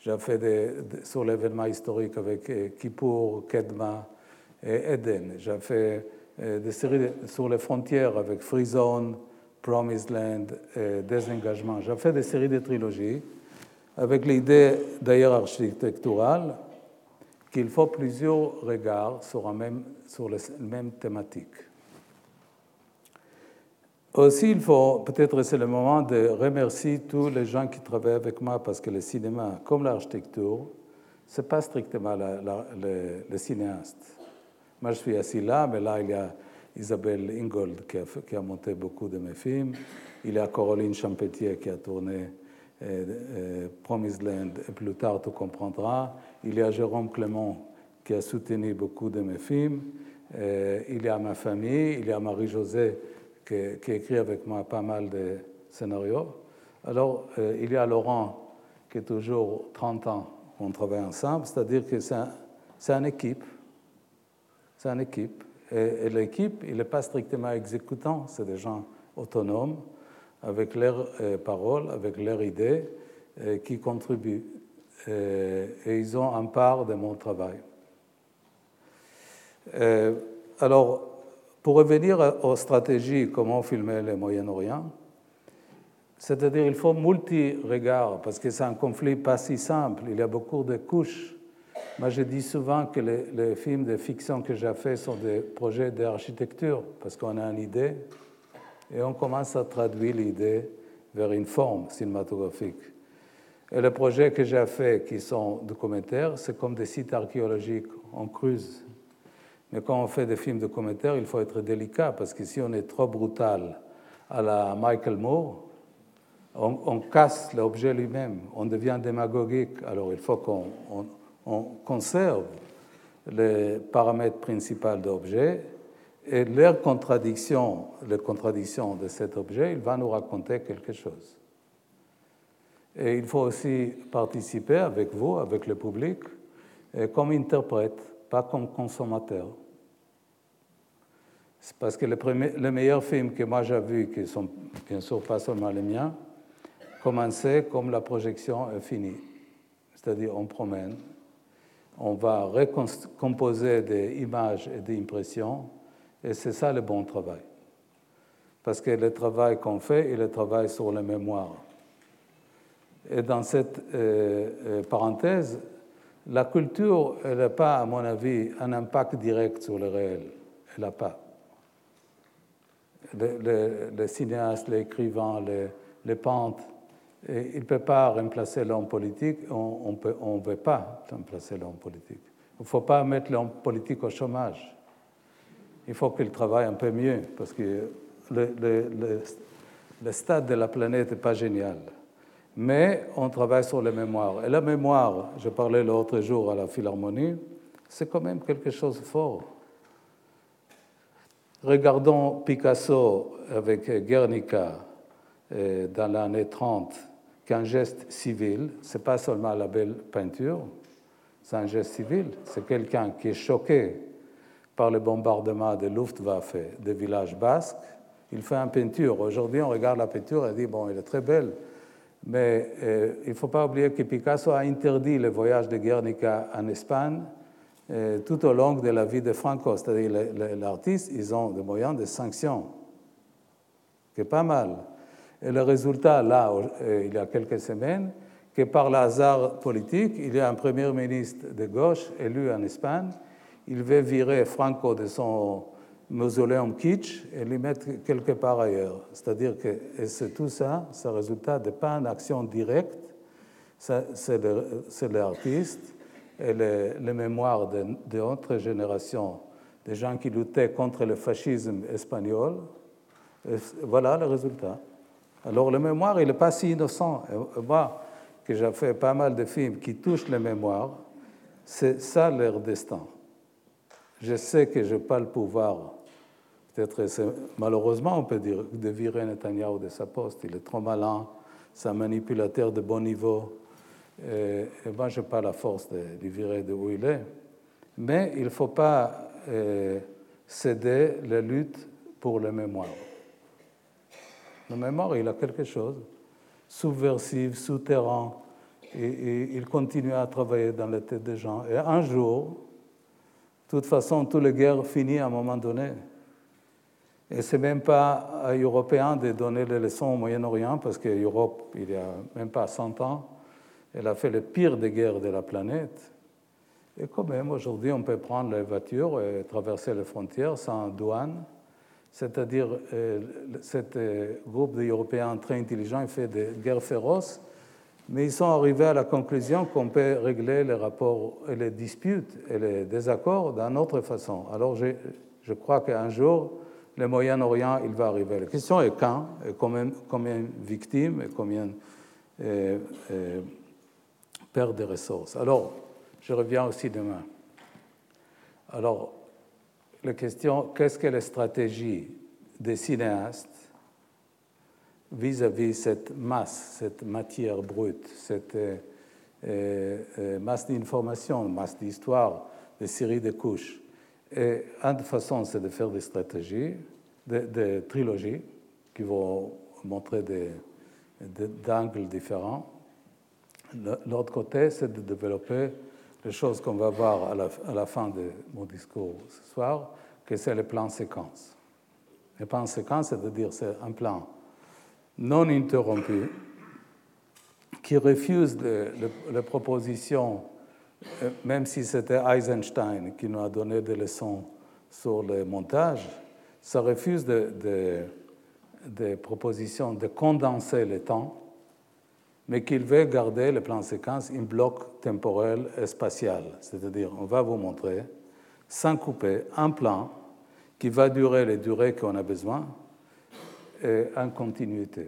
J'ai fait des, sur l'événement historique avec euh, Kippour, Kedma et Eden. J'ai fait euh, des séries sur les frontières avec Free Zone, Promised Land, et Désengagement. J'ai fait des séries de trilogies avec l'idée d'ailleurs architecturale qu'il faut plusieurs regards sur, un même, sur la même thématique. Aussi, il faut peut-être c'est le moment de remercier tous les gens qui travaillent avec moi parce que le cinéma, comme l'architecture, ce n'est pas strictement la, la, le, cinéaste. Moi, je suis assis là, mais là, il y a Isabelle Ingold qui a, qui a monté beaucoup de mes films. Il y a Caroline Champetier qui a tourné euh, euh, Promised Land et plus tard, tu comprendras. Il y a Jérôme Clément qui a soutenu beaucoup de mes films. Euh, il y a ma famille, il y a Marie-Josée qui, écrit avec moi pas mal de scénarios. Alors, euh, il y a Laurent qui est toujours 30 ans, on travaille ensemble, c'est-à-dire que c'est un, une équipe. C'est une équipe. Et, et l'équipe, il n'est pas strictement exécutant, c'est des gens autonomes, avec leurs euh, paroles, avec leurs idées, euh, qui contribuent. Et, et, ils ont un part de mon travail. alors, pour revenir aux stratégies, comment filmer le Moyen-Orient, c'est-à-dire il faut multi-regards, parce que c'est un conflit pas si simple, il y a beaucoup de couches. Moi, je dis souvent que les, films de fiction que j'ai faits sont des projets d'architecture, parce qu'on a une idée, et on commence à traduire l'idée vers une forme cinématographique. Et les projets que j'ai faits qui sont documentaires, c'est comme des sites archéologiques, on creuse mais quand on fait des films de commentaires, il faut être délicat parce que si on est trop brutal à la Michael Moore, on, casse l'objet lui-même, on devient démagogique. Alors il faut qu'on on, on conserve les paramètres principaux de l'objet et leurs contradictions, les contradictions de cet objet, il va nous raconter quelque chose. Et il faut aussi participer avec vous, avec le public, comme interprète pas comme consommateur. C'est parce que les, meilleurs films que moi j'ai vus, qui sont bien sûr pas seulement les miens, commençaient comme la projection est finie. C'est-à-dire on promène, on va recomposer des images et des impressions, et c'est ça le bon travail. Parce que le travail qu'on fait est le travail sur la mémoire. Et dans cette euh, euh, parenthèse, la culture, elle n'a pas, à mon avis, un impact direct sur le réel. Elle n'a pas. Les, cinéastes, les écrivains, les, les peintres, il ne peut pas remplacer l'homme politique, on ne on veut pas remplacer l'homme politique. Il ne faut pas mettre l'homme politique au chômage. Il faut qu'il travaille un peu mieux, parce que le, le, le stade de la planète n'est pas génial. Mais on travaille sur la mémoire. Et la mémoire, je parlais l'autre jour à la Philharmonie, c'est quand même quelque chose de fort. Regardons Picasso avec Guernica euh, dans l'année 30 qu'un geste civil, ce n'est pas seulement la belle peinture, c'est un geste civil. C'est quelqu'un qui est choqué par le bombardement de Luftwaffe des villages basques. Il fait une peinture. Aujourd'hui, on regarde la peinture et dit bon, elle est très belle. Mais euh, il ne faut pas oublier que Picasso a interdit le voyage de Guernica en Espagne euh, tout au long de la vie de Franco. C'est-à-dire l'artiste, ils ont des moyens de sanction, qui est pas mal. Et le résultat, là, euh, il y a quelques semaines, que par hasard politique, il y a un premier ministre de gauche élu en Espagne. Il veut virer Franco de son mausoléum kitsch et le mettre quelque part ailleurs. C'est-à-dire que c'est tout ça, ce résultat de pas une action directe, c'est l'artiste et les, mémoires de, génération, des gens qui luttaient contre le fascisme espagnol. voilà le résultat. Alors le mémoire, il n'est pas si innocent. moi, que j'ai fait pas mal de films qui touchent les mémoires, c'est ça leur destin. Je sais que je n'ai pas le pouvoir. Peut-être, malheureusement, on peut dire de virer Netanyahu de sa poste. Il est trop malin, c'est un manipulateur de bon niveau. Et, moi, je n'ai pas la force de le virer de où il est. Mais il ne faut pas euh, céder la lutte pour la mémoire. La mémoire, il a quelque chose subversif, souterrain, et, il continue à travailler dans la tête des gens. Et un jour, de toute façon, toutes les guerres finissent à un moment donné. Et ce n'est même pas aux Européens de donner les leçons au Moyen-Orient, parce que l'Europe, il n'y a même pas 100 ans, elle a fait le pire des guerres de la planète. Et quand même, aujourd'hui, on peut prendre les voitures et traverser les frontières sans douane c'est-à-dire euh, ce euh, groupe d'Européens très intelligents il fait des guerres féroces, mais ils sont arrivés à la conclusion qu'on peut régler les rapports et les disputes et les désaccords d'une autre façon. Alors je, crois qu'un jour, le Moyen-Orient, il va arriver. La question est quand, et combien, combien de victimes, et combien euh, perd de ressources. Alors, je reviens aussi demain. Alors, la question qu'est-ce que la stratégie des cinéastes vis-à-vis cette masse, cette matière brute, cette euh, euh, masse d'informations, masse d'histoire, des séries de couches. Et une façon, c'est de faire des stratégies, des, trilogies qui vont montrer des, angles différents. L'autre côté, c'est de développer les choses qu'on va voir à la, à la, fin de mon discours ce soir, que c'est le plan séquence. Le plan séquence, c'est-à-dire c'est un plan non interrompu qui refuse les propositions, euh, même si c'était Eisenstein qui nous a donné des leçons sur le montage, ça refuse des propositions de condenser le temps mais qu'il veut garder le plan séquence un bloc temporel et spatial. C'est-à-dire, on va vous montrer, sans couper, un plan qui va durer les durées qu'on a besoin en continuité.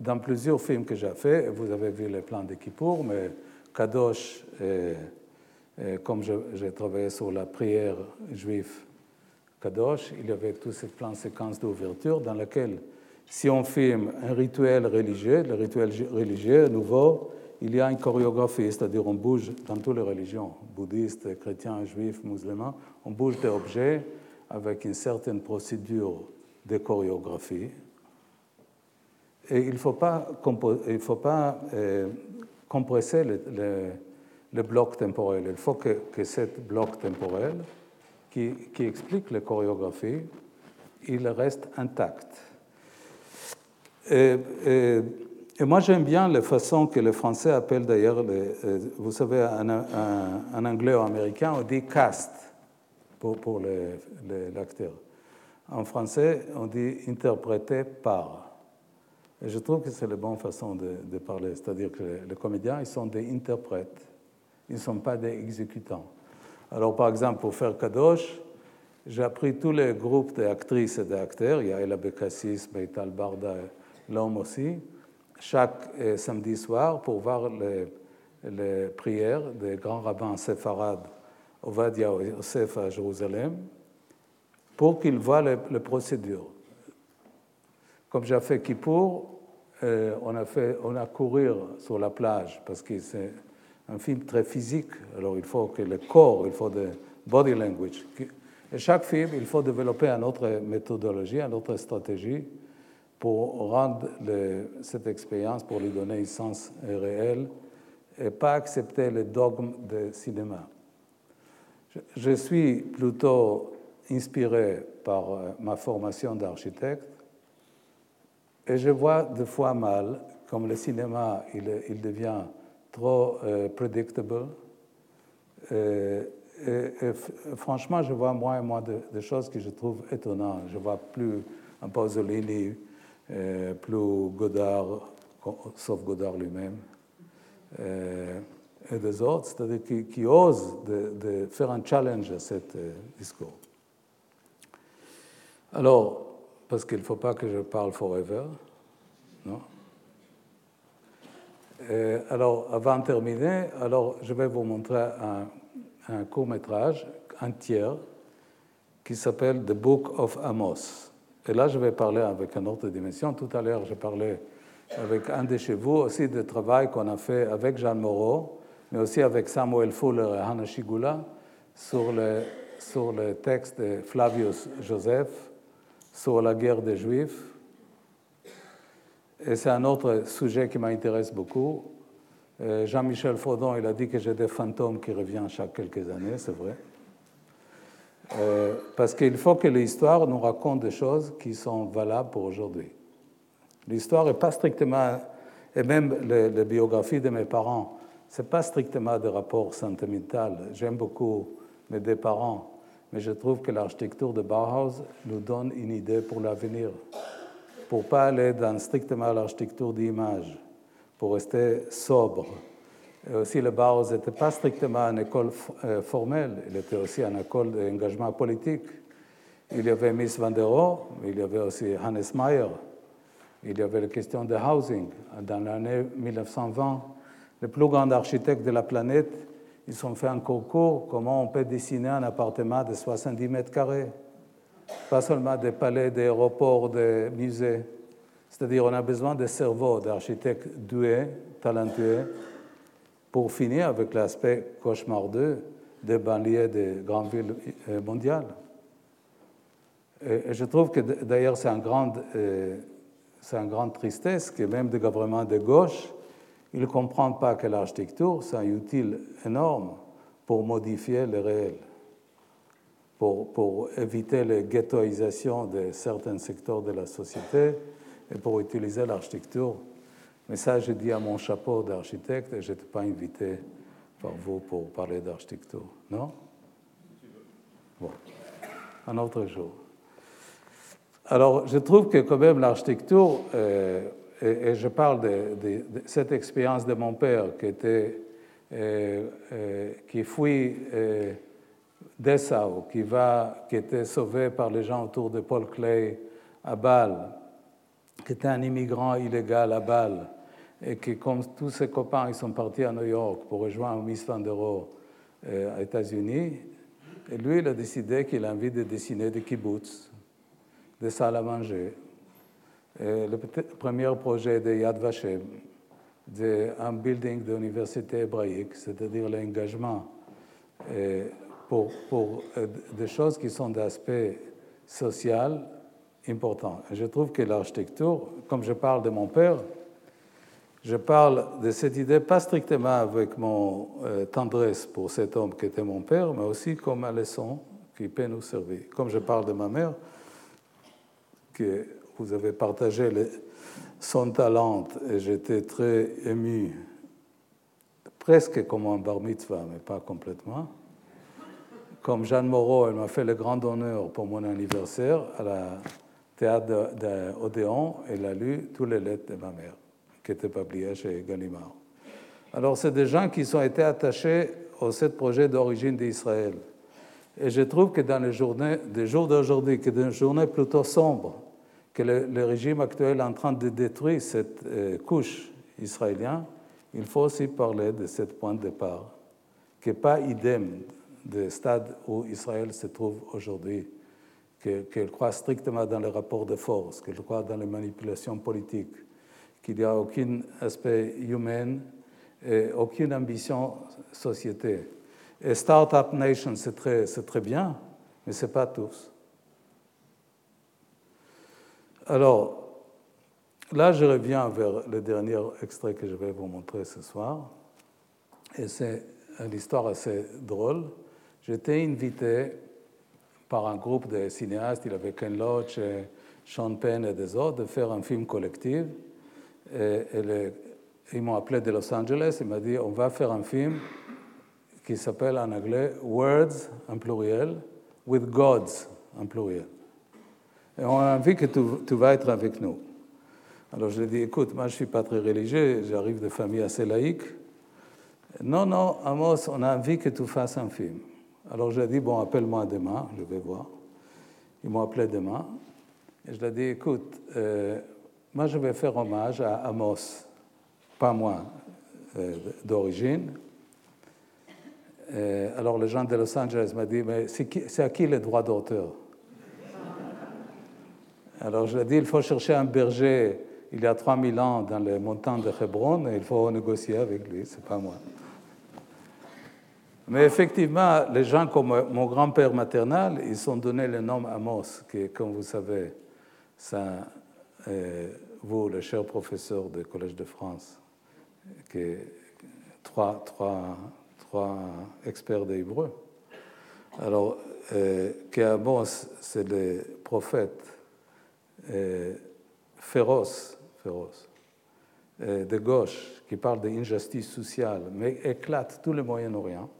dans plusieurs films que j'ai faits, vous avez vu les plans de Kippour, mais Kadosh, comme j'ai travaillé sur la prière juive Kadosh, il y avait tout ce plan séquence d'ouverture dans lequel si on filme un rituel religieux, le rituel religieux nouveau, il y a une chorégraphie, c'est-à-dire on bouge dans toutes les religions, bouddhistes, chrétiens, juifs, musulmans, on bouge des objets avec une certaine procédure de chorégraphie. Et il ne faut pas, euh, compresser le, bloc temporel. Il faut que, que ce bloc temporel qui, explique les chorégraphies, il reste intact. Et, moi, j'aime bien la façon que les Français appellent d'ailleurs, euh, vous savez, en, anglais ou américain, on dit cast pour, pour l'acteur. En français, on dit interprété par. Et je trouve que c'est la bonne façon de, parler, c'est-à-dire que les, comédiens, ils sont des interprètes, ils ne sont pas des exécutants. Alors, par exemple, pour faire Kadosh, j'ai appris tous les groupes d'actrices et d'acteurs, il y a Ella Bekassis, Beital Barda, l'homme aussi, chaque euh, samedi soir pour voir les, prières des grands rabbins séfarades Ovadia Yosef à Jérusalem, pour qu'ils voient les, procédures. Comme j'ai fait Kippour, euh, on, a fait, couru sur la plage parce que c'est un film très physique. Alors il faut que le corps, il faut de body language. Et chaque film, il faut développer une autre méthodologie, une autre stratégie pour rendre cette expérience, pour lui donner un sens réel et pas accepter les dogmes du cinéma. Je, suis plutôt inspiré par euh, ma formation d'architecte et je vois des fois mal, comme le cinéma, il, devient trop euh, predictable. Euh, et, franchement, je vois moins et moins de, choses que je trouve étonnantes. Je vois plus un Pasolini, euh, plus Godard, sauf Godard lui-même, et des autres, c'est-à-dire qui, qui, osent de, faire un challenge à ce euh, discours. Alors, parce qu'il ne faut pas que je parle forever. Non? Euh, alors, avant de terminer, alors, je vais vous montrer un, un court métrage, un tiers, qui s'appelle The Book of Amos. Et là, je vais parler avec une autre dimension. Tout à l'heure, j'ai parlé avec un de chez vous aussi du travail qu'on a fait avec Jean Moreau, mais aussi avec Samuel Fuller et Hannah Shigula sur le, sur le texte de Flavius Joseph sur la guerre des Juifs. Et c'est un autre sujet qui m'intéresse beaucoup. Euh, Jean-Michel Faudon, il a dit que j'ai des fantômes qui reviennent chaque quelques années, c'est vrai. Euh, parce qu'il faut que l'histoire nous raconte des choses qui sont valables pour aujourd'hui. L'histoire n'est pas strictement, et même les, biographies de mes parents, ce n'est pas strictement des rapports sentimentaux. J'aime beaucoup mes deux parents, mais je trouve que l'architecture de Bauhaus nous donne une idée pour l'avenir, pour ne pas aller dans strictement l'architecture d'image, pour rester sobre. Et aussi, le Bauhaus n'était pas strictement une école euh, formelle, il était aussi une école d'engagement politique. Il y avait Miss Van der Rohe, il y avait aussi Hannes Meyer, il y avait la question de housing. Dans l'année 1920, les plus grands architectes de la planète ils ont fait un concours comment on peut dessiner un appartement de 70 mètres carrés. Pas seulement des palais, des aéroports, des musées. C'est-à-dire on a besoin de cerveaux d'architectes doués, talentueux, pour finir avec l'aspect cauchemardeux des banlieues des grandes villes euh, mondiales. Et je trouve que d'ailleurs c'est une grande, euh, c'est une grande tristesse que même des gouvernements de gauche ils ne comprennent pas que l'architecture, c'est un outil énorme pour modifier le réel, pour, pour éviter la ghettoisation de certains secteurs de la société et pour utiliser l'architecture. Mais ça, je dis à mon chapeau d'architecte et je n'étais pas invité par vous pour parler d'architecture. Non? Bon, un autre jour. Alors, je trouve que quand même l'architecture, et, je parle de, cette expérience de mon père qui, était, euh, euh, qui fuit euh, Dessau, qui, va, qui était sauvé par les gens autour de Paul Clay à Bâle, qui était un immigrant illégal à Bâle, et qui, comme tous ses copains, ils sont partis à New York pour rejoindre Miss Van der Rohe aux États-Unis. Et lui, il a décidé qu'il a envie de dessiner des kibbutz, des salles à manger, le premier projet de Yad Vashem, d'un building d'université hébraïque, c'est-à-dire l'engagement pour, pour des choses qui sont d'aspect social important. je trouve que l'architecture, comme je parle de mon père, je parle de cette idée pas strictement avec mon tendresse pour cet homme qui était mon père, mais aussi comme un leçon qui peut nous servir. Comme je parle de ma mère, que vous avez partagé son talent et j'étais très ému, presque comme un bar mitzvah, mais pas complètement. Comme Jeanne Moreau, elle m'a fait le grand honneur pour mon anniversaire à la théâtre d'Odéon, elle a lu toutes les lettres de ma mère, qui étaient publiées chez Gallimard. Alors, c'est des gens qui sont été attachés au sept projet d'origine d'Israël. Et je trouve que dans les journées, des jours d'aujourd'hui, que dans une journée plutôt sombre, que le, régime actuel est en train de détruire cette euh, couche israélienne, il faut aussi parler de ce point de départ, qui n'est pas idem du stade où Israël se trouve aujourd'hui, qu'elle croit strictement dans les rapports de force, qu'elle croit dans les manipulations politiques, qu'il n'y a aucun aspect humain et aucune ambition société. Et Startup Nation, c'est très, très bien, mais ce n'est pas tous. Alors, là, je reviens vers le dernier extrait que je vais vous montrer ce soir. Et c'est une histoire assez drôle. J'étais invité par un groupe de cinéastes, il y avait Ken Loach, Sean Penn et des autres, de faire un film collectif. Et, ils m'ont appelé de Los Angeles, ils m'ont dit on va faire un film qui s'appelle en anglais Words en pluriel, with Gods en pluriel. Et on a envie que tu, tu vas être avec nous. Alors je lui ai dit, écoute, moi je ne suis pas très religieux, j'arrive de famille assez laïque. Non, non, Amos, on a envie que tu fasses un film. Alors je lui ai dit, bon, appelle-moi demain, je vais voir. Ils m'ont appelé demain. Et je lui ai dit, écoute, euh, moi je vais faire hommage à Amos, pas moi euh, d'origine, euh, alors les gens de Los Angeles m'ont dit, mais c'est à qui les droits d'auteur? Alors je lui ai dit, il faut chercher un berger il y a 3000 ans dans les montagnes de Hebron et il faut négocier avec lui, c'est pas moi. Mais effectivement, les gens comme mon grand-père maternel, ils ont donné le nom Amos, qui, comme vous savez, ça, euh, vous, le cher professeur du Collège de France, qui est trois, trois, trois experts. Alors, euh, Amos, c'est le prophète féroce, féroce euh, de gauche qui parle d'injustice sociale, mais éclate tout le Moyen-Orient.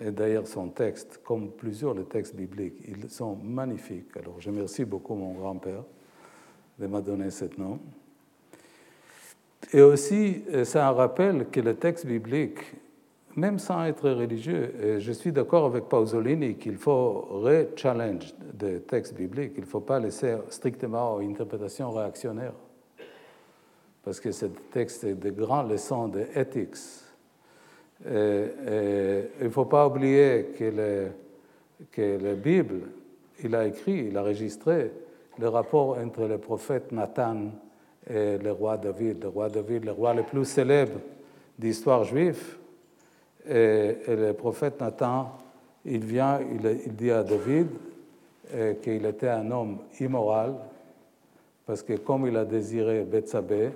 Et d'ailleurs, son texte, comme plusieurs des textes bibliques, ils sont magnifiques. Alors, je remercie beaucoup mon grand-père de m'a donné ce nom. Et aussi, c'est un rappel que le texte biblique, même sans être religieux, je suis d'accord avec Paussolini qu'il faut re-challenge des textes bibliques. Il ne faut pas laisser strictement aux interprétations réactionnaires. Parce que ce texte est de grandes leçons d'éthique. il ne faut pas oublier que, que la Bible, il a écrit, il a enregistré le rapport entre le prophète Nathan et le roi David. Le roi David, le roi le plus célèbre d'histoire juive. Et, le prophète Nathan, il vient, il, dit à David qu'il était un homme immoral, parce que comme il a désiré Bethsabée,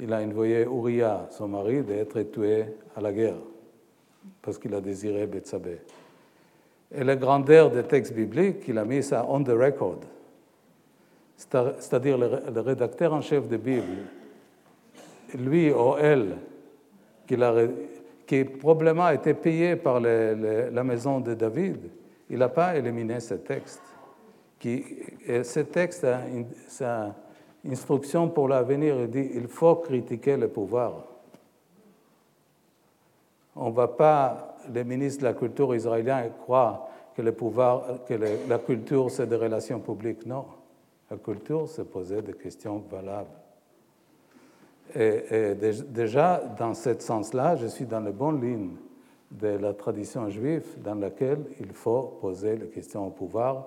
il a envoyé Uriah, son mari, d'être tué à la guerre, parce qu'il a désiré Bethsabée. Et la grandeur des textes bibliques, il a mis ça on the record c'est-à-dire le, rédacteur en chef de Bible, lui ou elle, qui, qui probablement a été payé par la maison de David, il n'a pas éliminé ce texte. Qui, et ce texte sa instruction pour l'avenir. Il dit il faut critiquer le pouvoir. On ne va pas, les ministres de la culture israéliens croient que la culture, c'est des relations publiques. Non. La culture se posait des questions valables. Et, déjà, dans ce sens-là, je suis dans la bonne ligne de la tradition juive dans laquelle il faut poser les questions au pouvoir.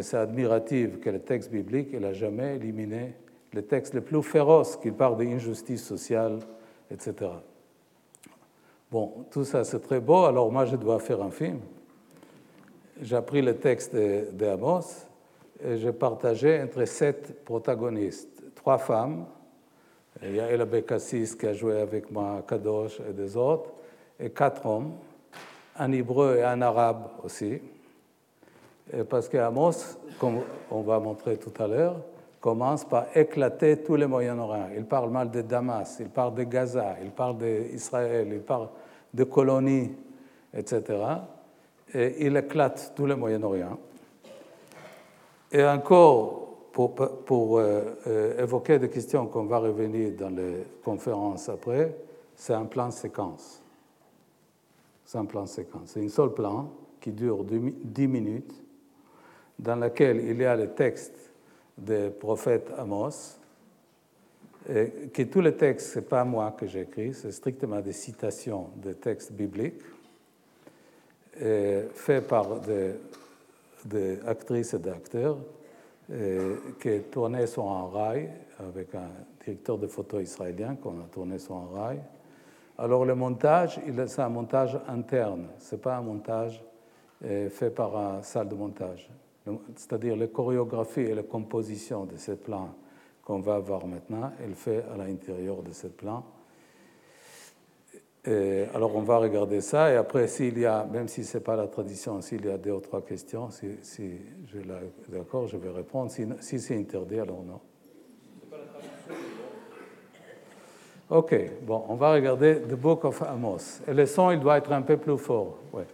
C'est admiratif que le texte biblique n'a jamais éliminé les textes les plus féroces qui parlent d'injustice sociale, etc. Bon, tout ça c'est très beau, alors moi je dois faire un film. J'ai pris le texte d'Amos et j'ai partagé entre sept protagonistes, trois femmes, il y a Ella Bekassis qui a joué avec moi, Kadosh et des autres, et quatre hommes, un hébreu et un arabe aussi. Parce qu'Amos, comme on va montrer tout à l'heure, commence par éclater tous les Moyen-Orient. Il parle mal de Damas, il parle de Gaza, il parle d'Israël, il parle de colonies, etc. Et il éclate tout le Moyen-Orient. Et encore, pour, euh, euh, évoquer des questions qu'on va revenir dans les conférences après, c'est un plan séquence. C'est un plan séquence. C'est un seul plan qui dure 10 minutes, dans lequel il y a le texte des prophètes Amos, et que tous les textes, ce n'est pas moi que j'ai écrit, c'est strictement des citations de textes bibliques, faits par des, des actrices et d'acteurs qui tourné sur un rail avec un directeur de photo israélien qu'on a tourné sur un rail. Alors le montage, c'est un montage interne, ce n'est pas un montage euh, fait par une salle de montage. C'est-à-dire les chorégraphies et la composition de ce plan qu'on va voir maintenant, elle fait à l'intérieur de ce plan alors on va regarder ça et après s'il y a, même si ce n'est pas la tradition, s'il y a deux ou trois questions, si, si je d'accord, je vais répondre. Si, si c'est interdit, alors non. Ok, bon, on va regarder The Book of Amos. Et le son, il doit être un peu plus fort. Ouais.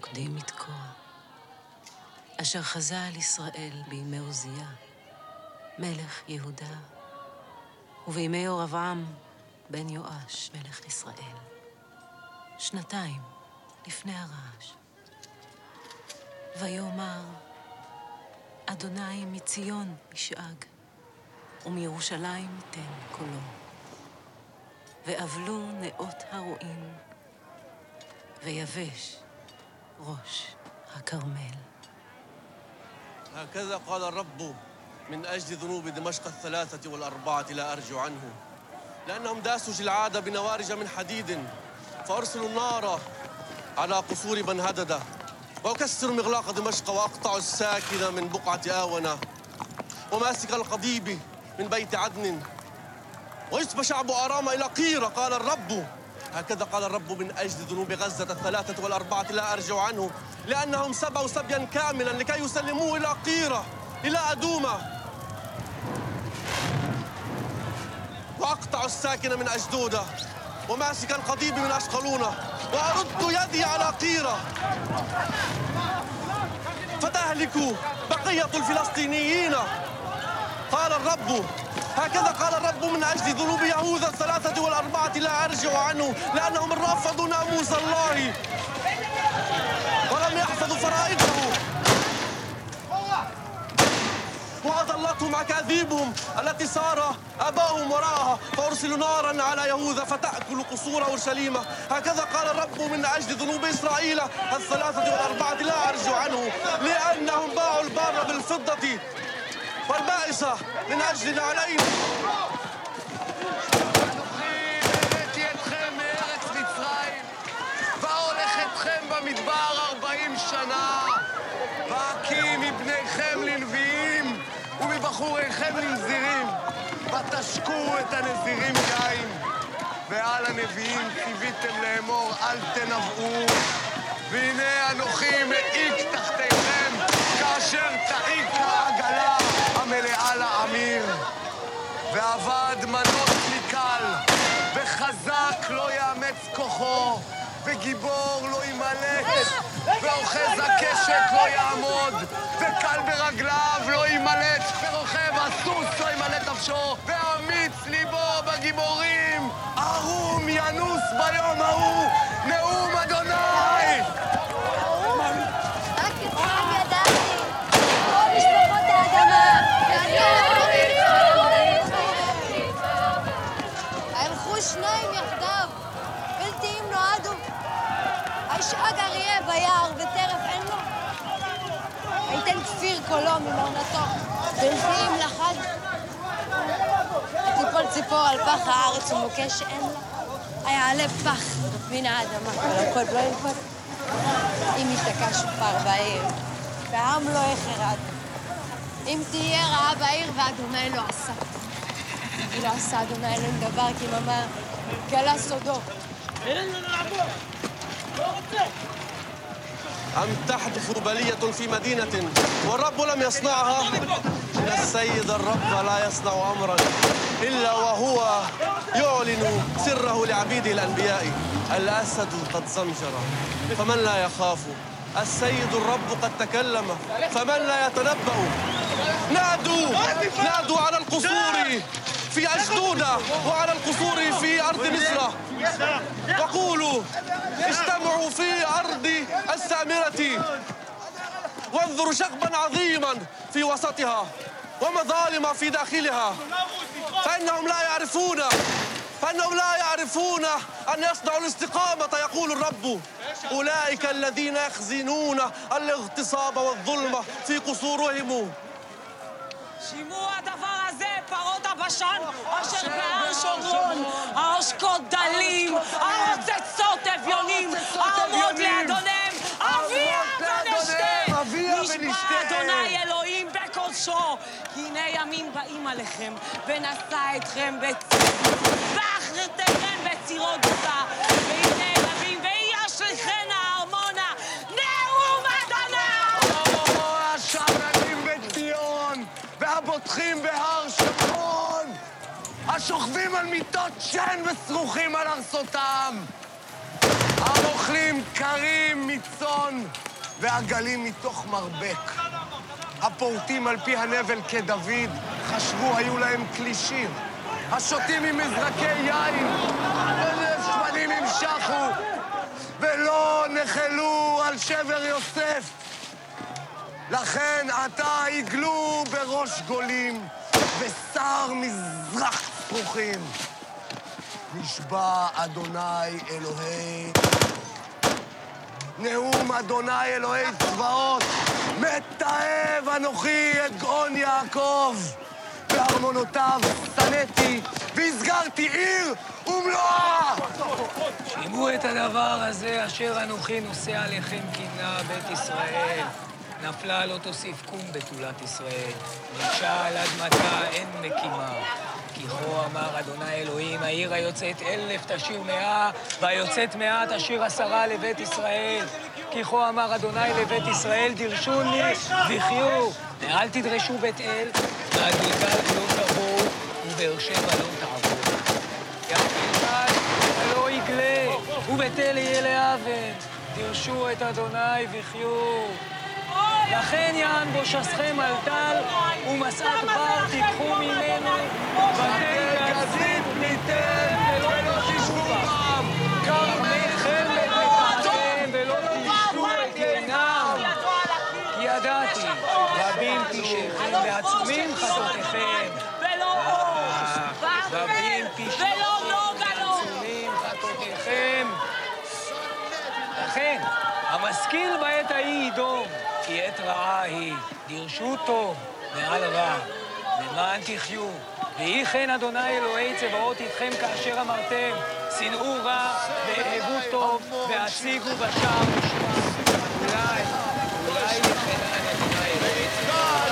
היה בנוקדים לתקוע, אשר חזה על ישראל בימי עוזיה, מלך יהודה, ובימי ירבעם בן יואש, מלך ישראל. שנתיים לפני הרעש. ויאמר, אדוני מציון ישאג, ומירושלים ייתן קולו. ואבלו נאות הרועים, ויבש غوش هكرمل هكذا قال الرب من أجل ذنوب دمشق الثلاثة والأربعة لا أرجو عنه. لأنهم داسوا جلعادة بنوارج من حديد فأرسل النار على قصور من هدد وأكسر مغلاق دمشق وأقطع الساكن من بقعة آونة وماسك القضيب من بيت عدن ويسبى شعب أرام إلى قيرة قال الرب. هكذا قال الرب من أجل ذنوب غزة الثلاثة والأربعة لا أرجع عنه لأنهم سبوا سبيا كاملا لكي يسلموه إلى قيرة إلى أدومة. وأقطع الساكن من أجدودة وماسك القضيب من أشقلونة وأرد يدي على قيرة. فتهلك بقية الفلسطينيين. قال الرب هكذا قال الرب من أجل ذنوب يهوذا الثلاثة والأربعة لا أرجع عنه لأنهم رفضوا ناموس الله. ولم يحفظوا فرائضه. وأضلتهم أكاذيب تكذيبهم التي سار أباهم وراءها فارسل نارا على يهوذا فتأكل قصور أورشليم. هكذا قال الرب من أجل ذنوب إسرائيل الثلاثة والأربعة لا ارجو عنه لأنهم باعوا البار بالفضة. والبائس من أجل نعلين הבאתי אתכם מארץ מצרים, ואהולך אתכם במדבר ארבעים שנה, ואקים מבניכם לנביאים, ומבחוריכם לנזירים, ותשקו את הנזירים יין, ועל הנביאים ציוויתם לאמור אל תנבאו, והנה אנוכי מעיק תחתיכם, כאשר תעיק העגלה המלאה לעמיר. ועבד מנוס מקל, וחזק לא יאמץ כוחו, וגיבור לא יימלט, ואוחז הקשת לא יעמוד, וקל ברגליו לא יימלט, ורוכב הסוס לא ימלט נפשו, ואמיץ ליבו בגיבורים, ערום ינוס ביום ההוא, נאום אדוני! הישאג אריה ביער וטרף אין לו. הייתן כפיר קולו ממעונתו, בלתי אם לחד. תיפול ציפור על פח הארץ ומוקש שאין לה. היעלה פח מן האדמה, ולקוד לא ילפות. אם ישתקע שופר בעיר, והעם לא יחרד. אם תהיה רעה בעיר ואדוני לא עשה. כי לא עשה אדוני אלוהים דבר, כי אמר, גלה סודו. أم تحدث بلية في مدينة والرب لم يصنعها؟ إن السيد الرب لا يصنع أمرا إلا وهو يعلن سره لعبيده الأنبياء الأسد قد زمجر. فمن لا يخاف؟ السيد الرب قد تكلم. فمن لا يتنبأ؟ نادوا. نادوا على القصور. في أشدودة وعلى القصور في أرض مصر. وقولوا اجتمعوا في أرض السامرة. وانظروا شغبا عظيما في وسطها ومظالم في داخلها. فإنهم لا يعرفون فإنهم لا يعرفون أن يصنعوا الاستقامة يقول الرب. أولئك الذين يخزنون الاغتصاب والظلم في قصورهم. הבשן, אשר בהר שומרון, העושקות דלים, הרוצצות אביונים, העמוד לאדוניהם, אביה ונשתה. נשבע אדוני אלוהים בקודשו, כי הנה ימים באים עליכם, ונשא אתכם בצירות, ואחריתכם בצירות גופה, והנה ימים, ויהי אשריכנה ארמונה, נאום אדוני! השמרנים בציון, והבוטחים בהר שומרון, השוכבים על מיטות שן ושרוכים על ארסותם, האוכלים קרים מצאן ועגלים מתוך מרבק. הפורטים על פי הנבל כדוד, חשבו היו להם כלי שיר. השותים ממזרקי יין, בנף שמנים נמשכו, ולא נחלו על שבר יוסף. לכן עתה עגלו בראש גולים, ושר מזרח זכוכים. נשבע אדוני אלוהי... נאום אדוני אלוהי צבאות, מתעב אנוכי את גאון יעקב. בארמונותיו שנאתי, והסגרתי עיר ומלואה! שמעו את הדבר הזה אשר אנוכי נושא עליכם קנאה בית ישראל. נפלה לא תוסיף קום בתולת ישראל. נשאל עד מתי אין מקימה. כי כה אמר אדוני אלוהים, העיר היוצאת אלף תשיר מאה, והיוצאת מאה תשיר עשרה לבית ישראל. כי כה אמר אדוני לבית ישראל, דרשוני וחיו. ואל תדרשו בית אל, ועד גלגל לא תבואו, ובאר שבע לא תעבור. יגלה, ובית אל יהיה לאבן. דרשו את אדוני וחיו. לכן יען בושסכם על טל, ומסעת בר תיקחו ממנו, בתי כזית ניתן ולא תשבו בעם. כרמיכם חמד ולא תשבו את עינם. כי ידעתי, רבים תשאכם ועצומים חטאותיכם. רבים תשאכם ועצומים חטאותיכם. לכן, המשכיל בעת ההיא ידום. כי עת רעה היא. דירשו טוב מעל רע, למען תחיו. ויהי כן אדוני אלוהי צבאות איתכם כאשר אמרתם, שנאו רע ואהבו טוב והציגו בשער משמע. אולי, אולי יחנן אדוני אלוהי צבאות.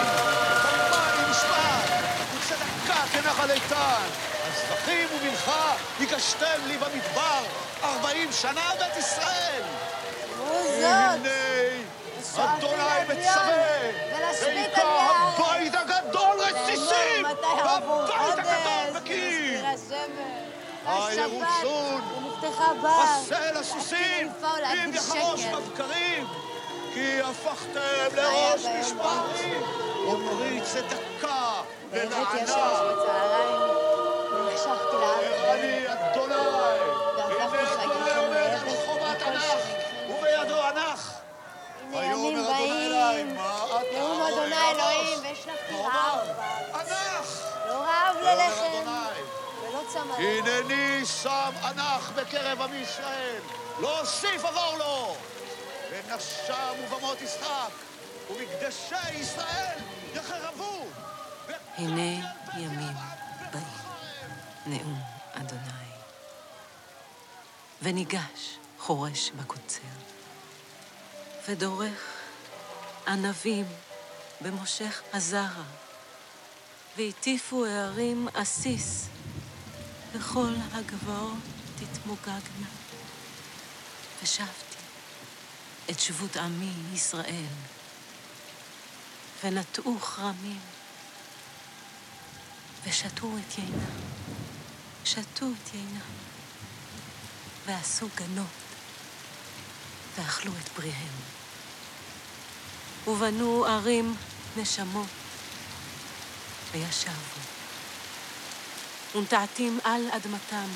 וצדקה כנחל איתן. הזבחים ומנחה הגשתם לי במדבר ארבעים שנה בית ישראל. והנה אדוני מצווה ויקרא הבית הגדול רסיסים! והבית הגדול בקיר. הירוצון בסל הסוסים! אם יחרוש בבקרים! כי הפכתם לראש משפחתי! ופרי צדקה באמת ישב ימים באים, נאום אדוני אלוהים, והשלכתי רעב. ענך! לא רעב ללחם ולא צמא. הנני שם ענך בקרב עמי ישראל, לא אוסיף עבור לו. ונשם ובמות ישחק, ומקדשי ישראל יחרבו. הנה ימים באים, נאום אדוני. וניגש חורש בקוצר, ודורך ענבים במושך הזרע, והטיפו הערים עסיס, וכל הגבעות תתמוגגנה. ושבתי את שבות עמי ישראל, ונטעו כרמים, ושתו את יינה, שתו את יינה, ועשו גנות, ואכלו את פריהם. ובנו ערים נשמות, וישבו. ונטעתים על אדמתם,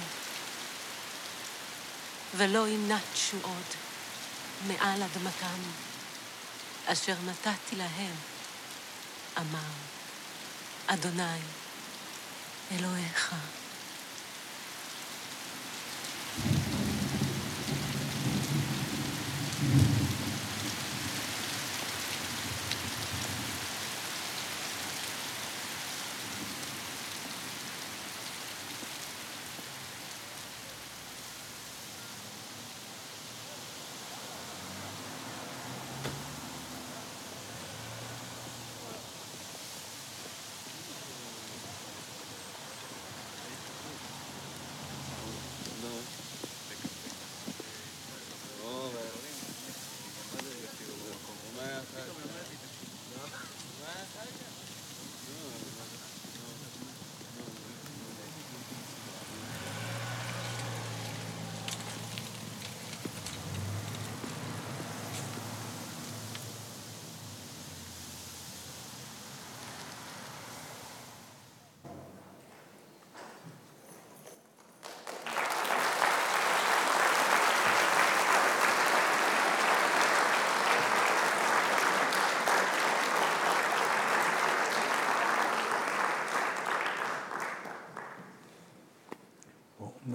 ולא ינטשו עוד מעל אדמתם, אשר נתתי להם, אמר אדוני אלוהיך.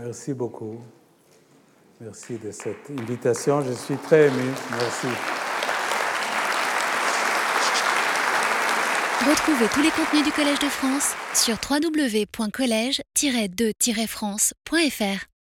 Merci beaucoup. Merci de cette invitation. Je suis très ému. Merci. Retrouvez tous les contenus du Collège de France sur www.colège-2-france.fr.